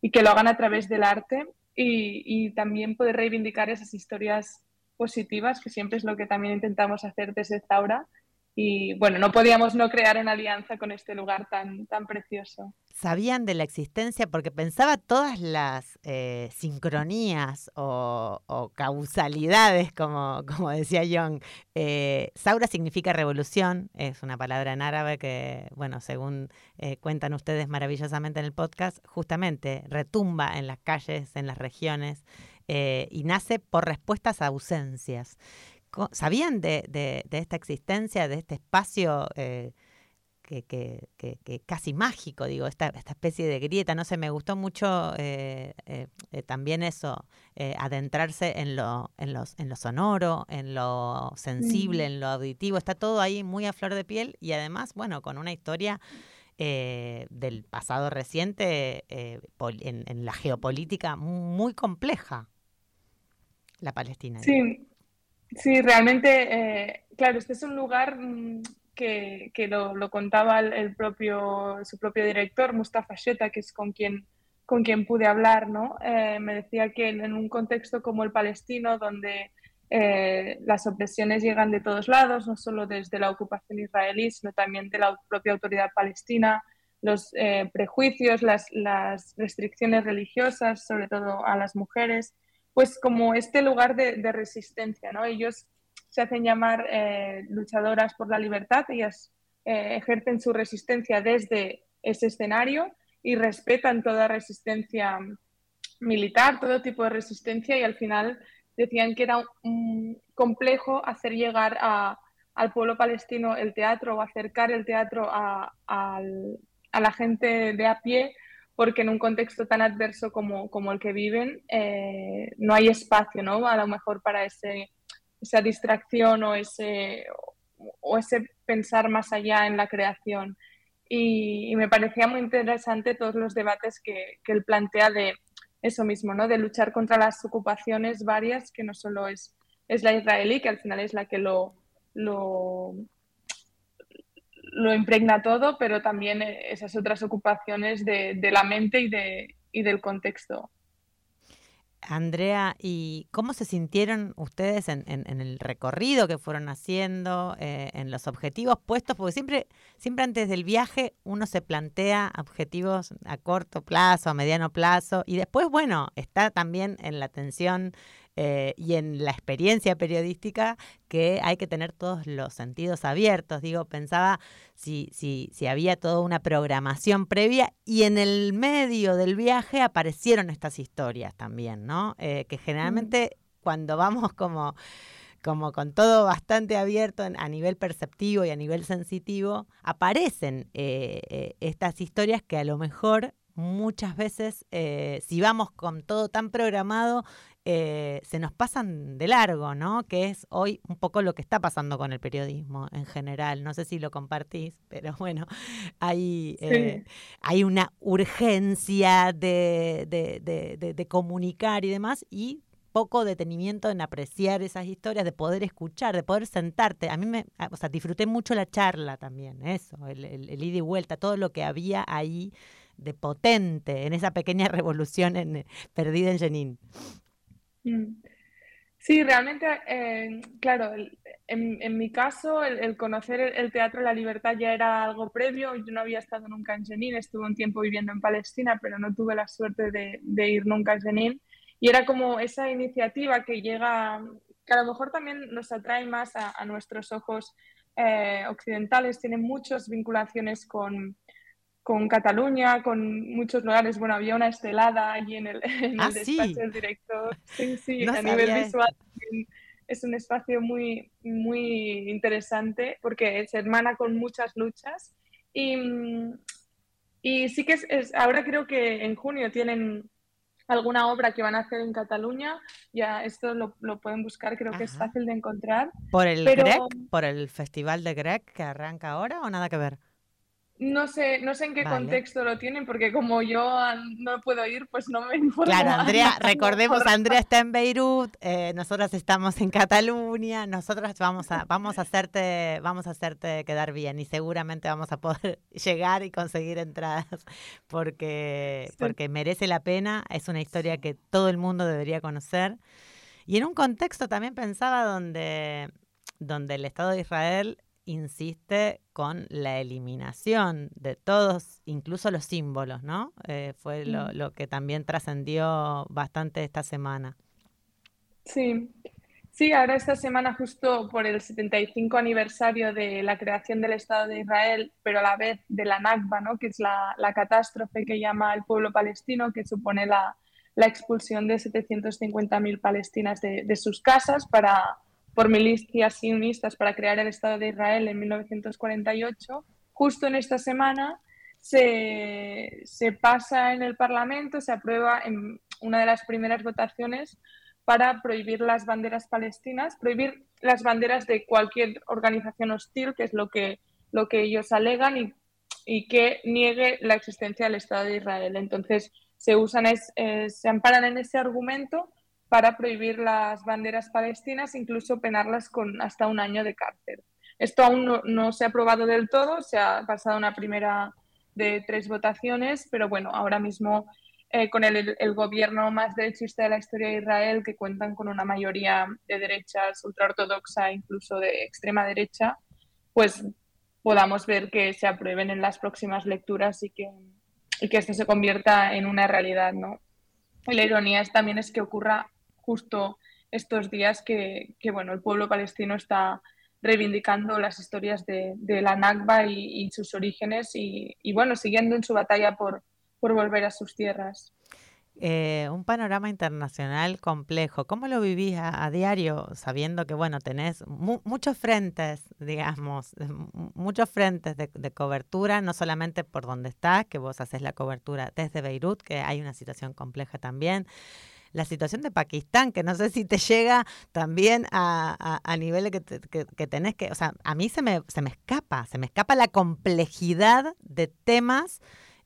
y que lo hagan a través del arte y, y, también poder reivindicar esas historias positivas, que siempre es lo que también intentamos hacer desde Zaura. Y bueno, no podíamos no crear una alianza con este lugar tan, tan precioso. ¿Sabían de la existencia? Porque pensaba todas las eh, sincronías o, causalidades, como, decía Young. Eh, Saura significa revolución, es una palabra en árabe que, bueno, según eh, cuentan ustedes maravillosamente en el podcast, justamente retumba en las calles, en las regiones, y nace por respuestas a ausencias. ¿Sabían de, esta existencia, de este espacio que, que, que, que, casi mágico, digo, esta, esta especie de grieta? No sé, me gustó mucho eh, eh, también eso, adentrarse en lo, en, los, en lo sonoro, en lo sensible, en lo auditivo. Está todo ahí muy a flor de piel y además, bueno, con una historia... Eh, del pasado reciente eh, en, en, la geopolítica muy compleja, la Palestina. Sí, Sí, realmente, eh, claro, este es un lugar mm, que, lo, contaba el, propio, su propio director, Mustafa Sheta, que es con quien, con quien pude hablar, ¿no? Eh, me decía que en, un contexto como el palestino, donde eh, las opresiones llegan de todos lados, no solo desde la ocupación israelí, sino también de la propia autoridad palestina, los eh, prejuicios, las, las restricciones religiosas, sobre todo a las mujeres, pues como este lugar de, de resistencia, ¿no? Ellos se hacen llamar eh, luchadoras por la libertad, ellas eh, ejercen su resistencia desde ese escenario y respetan toda resistencia militar, todo tipo de resistencia y al final decían que era un, complejo hacer llegar a, al pueblo palestino el teatro o acercar el teatro a, a, a la gente de a pie porque en un contexto tan adverso como, como el que viven eh, no hay espacio, ¿no? A lo mejor para ese, esa distracción o ese, o ese pensar más allá en la creación. Y, me parecía muy interesante todos los debates que, que él plantea de eso mismo, ¿no? De luchar contra las ocupaciones varias, que no solo es, es la israelí, que al final es la que lo, lo lo impregna todo, pero también esas otras ocupaciones de, de la mente y, de, y del contexto. Andrea, ¿y cómo se sintieron ustedes en, en, en el recorrido que fueron haciendo, eh, en los objetivos puestos? Porque siempre, siempre antes del viaje uno se plantea objetivos a corto plazo, a mediano plazo, y después, bueno, está también en la atención eh, y en la experiencia periodística que hay que tener todos los sentidos abiertos. Digo, pensaba si, si, si había toda una programación previa y en el medio del viaje aparecieron estas historias también, ¿no? Eh, que generalmente mm. cuando vamos como como con todo bastante abierto a nivel perceptivo y a nivel sensitivo, aparecen eh, eh, estas historias que a lo mejor muchas veces, eh, si vamos con todo tan programado, eh, se nos pasan de largo, ¿no? Que es hoy un poco lo que está pasando con el periodismo en general. No sé si lo compartís, pero bueno, hay, eh, sí. hay una urgencia de, de, de, de, comunicar y demás, y poco detenimiento en apreciar esas historias, de poder escuchar, de poder sentarte. A mí me, o sea, disfruté mucho la charla también, eso, el, el, el ida y vuelta, todo lo que había ahí de potente en esa pequeña revolución en, perdida en Jenin. Mm. Sí, realmente, eh, claro, en, mi caso, el, conocer el, el, Teatro la Libertad ya era algo previo. Yo no había estado nunca en Jenin, estuve un tiempo viviendo en Palestina, pero no tuve la suerte de, ir nunca a Jenin. Y era como esa iniciativa que llega que a lo mejor también nos atrae más a, a nuestros ojos eh, occidentales, tiene muchas vinculaciones con, con Cataluña, con muchos lugares. Bueno, había una estelada allí en el, en Ah, el despacho sí. del director. Sí, sí, No a nivel sabía visual también es un espacio muy, muy interesante porque se hermana con muchas luchas. Y, y sí que es, es- ahora creo que en junio tienen alguna obra que van a hacer en Cataluña. Ya esto lo, lo pueden buscar, creo que es Ajá. fácil de encontrar. ¿Por el Pero- Grec? ¿Por el festival de Grec que arranca ahora o nada que ver? No sé, no sé en qué Vale. contexto lo tienen, porque como yo no puedo ir, pues no me informo. Claro, Andrea, recordemos, Andrea está en Beirut, eh, nosotras estamos en Cataluña, nosotras vamos a, vamos a hacerte, vamos a hacerte quedar bien y seguramente vamos a poder llegar y conseguir entradas porque, Sí. porque merece la pena, es una historia que todo el mundo debería conocer. Y en un contexto también pensaba donde, donde el Estado de Israel insiste con la eliminación de todos, incluso los símbolos, ¿no? Eh, fue lo, Mm. lo que también trascendió bastante esta semana. Sí. Sí, ahora esta semana justo por el 75 aniversario de la creación del Estado de Israel, pero a la vez de la Nakba, ¿no? que es la, la catástrofe que llama el pueblo palestino, que supone la, la expulsión de 750.000 palestinas de, de sus casas para, por milicias sionistas para crear el Estado de Israel en 1948. Justo en esta semana se, se pasa en el Parlamento, se aprueba en una de las primeras votaciones para prohibir las banderas palestinas, prohibir las banderas de cualquier organización hostil, que es lo que, lo que ellos alegan, y, y que niegue la existencia del Estado de Israel. Entonces, se, usan es, eh, se amparan en ese argumento para prohibir las banderas palestinas, incluso penarlas con hasta un año de cárcel. Esto aún no, no se ha aprobado del todo, se ha pasado una primera de tres votaciones, pero bueno, ahora mismo eh, con el, el, gobierno más derechista de la historia de Israel, que cuentan con una mayoría de derechas ultraortodoxa, incluso de extrema derecha, pues podamos ver que se aprueben en las próximas lecturas y que, y que esto se convierta en una realidad, ¿no? Y la ironía es, también es que ocurra justo estos días que, que bueno, el pueblo palestino está reivindicando las historias de, de la Nakba y, sus orígenes y, y, bueno, siguiendo en su batalla por, por volver a sus tierras. Eh, un panorama internacional complejo. ¿Cómo lo vivís a, diario, sabiendo que, bueno, tenés mu muchos frentes, digamos, muchos frentes de, de, cobertura, no solamente por donde estás, que vos haces la cobertura desde Beirut, que hay una situación compleja también, la situación de Pakistán, que no sé si te llega también a, a, a nivel de que, que, que, tenés que, o sea, a mí se me, se me escapa, se me escapa la complejidad de temas.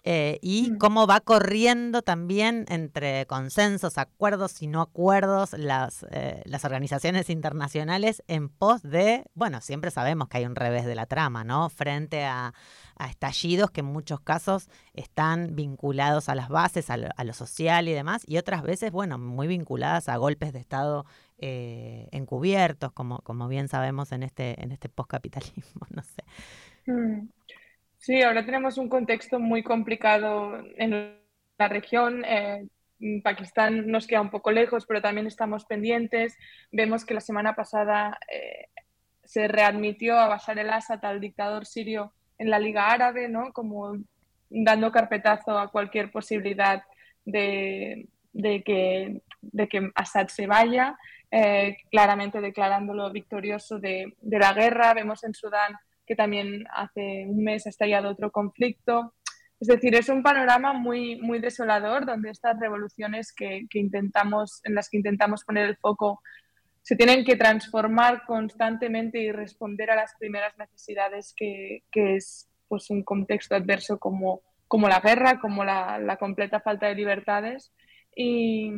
Eh, y cómo va corriendo también entre consensos, acuerdos y no acuerdos las, eh, las organizaciones internacionales en pos de, bueno, siempre sabemos que hay un revés de la trama, ¿no? Frente a, a estallidos que en muchos casos están vinculados a las bases, a lo, a lo, social y demás, y otras veces, bueno, muy vinculadas a golpes de Estado eh, encubiertos, como, como bien sabemos en este, en este postcapitalismo, no sé. Mm. Sí, ahora tenemos un contexto muy complicado en la región. Eh, Pakistán nos queda un poco lejos, pero también estamos pendientes. Vemos que la semana pasada eh, se readmitió a Bashar el-Assad, al dictador sirio, en la Liga Árabe, ¿no? Como dando carpetazo a cualquier posibilidad de, de, que, de que Assad se vaya, eh, claramente declarándolo victorioso de, de la guerra. Vemos en Sudán también hace un mes ha estallado otro conflicto. Es decir, es un panorama muy, muy desolador donde estas revoluciones que, que, intentamos, en las que intentamos poner el foco se tienen que transformar constantemente y responder a las primeras necesidades que, que es pues, un contexto adverso como, como la guerra, como la, la completa falta de libertades. Y,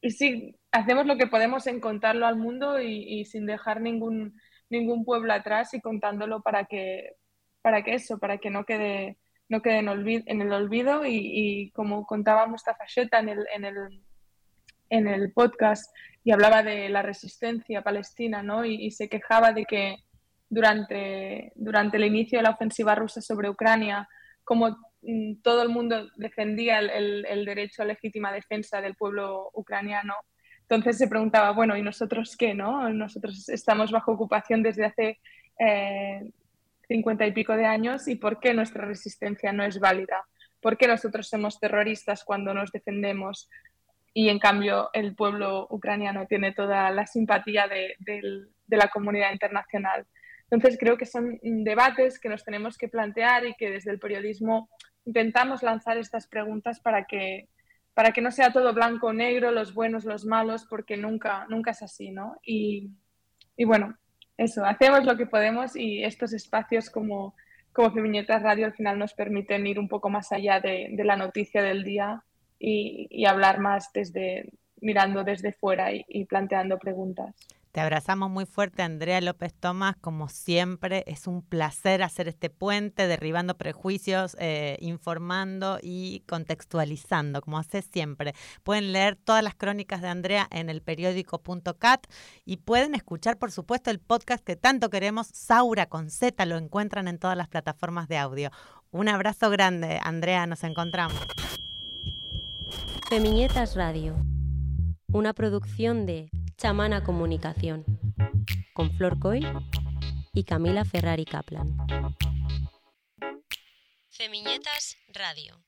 y sí, hacemos lo que podemos en contarlo al mundo y sin dejar ningún ningún pueblo atrás y contándolo para que, para que eso, para que no quede, no quede en, olvid en el olvido y, como contaba Mustafa Sheta en el, en, el, en el podcast y hablaba de la resistencia palestina ¿no? y, y, se quejaba de que durante, durante el inicio de la ofensiva rusa sobre Ucrania, como mm, todo el mundo defendía el, el, el derecho a legítima defensa del pueblo ucraniano, Entonces se preguntaba, bueno, ¿y nosotros qué? no? Nosotros estamos bajo ocupación desde hace eh, cincuenta y pico de años y ¿por qué nuestra resistencia no es válida? ¿Por qué nosotros somos terroristas cuando nos defendemos y en cambio el pueblo ucraniano tiene toda la simpatía de la comunidad internacional? Entonces creo que son debates que nos tenemos que plantear y que desde el periodismo intentamos lanzar estas preguntas para que, para que no sea todo blanco o negro, los buenos, los malos, porque nunca, nunca es así, ¿no? Y, y bueno, eso, hacemos lo que podemos y estos espacios como, como Feminietas Radio al final nos permiten ir un poco más allá de, de la noticia del día y, y, hablar más desde mirando desde fuera y, y planteando preguntas. Te abrazamos muy fuerte, Andrea López Tomás, como siempre. Es un placer hacer este puente, derribando prejuicios, eh, informando y contextualizando, como hace siempre. Pueden leer todas las crónicas de Andrea en el periódico.cat y pueden escuchar, por supuesto, el podcast que tanto queremos, Saura con Z, lo encuentran en todas las plataformas de audio. Un abrazo grande, Andrea, nos encontramos. Femiñetas Radio, una producción de Chamana Comunicación, con Flor Coil y Camila Ferrari Kaplan. Femiñetas Radio.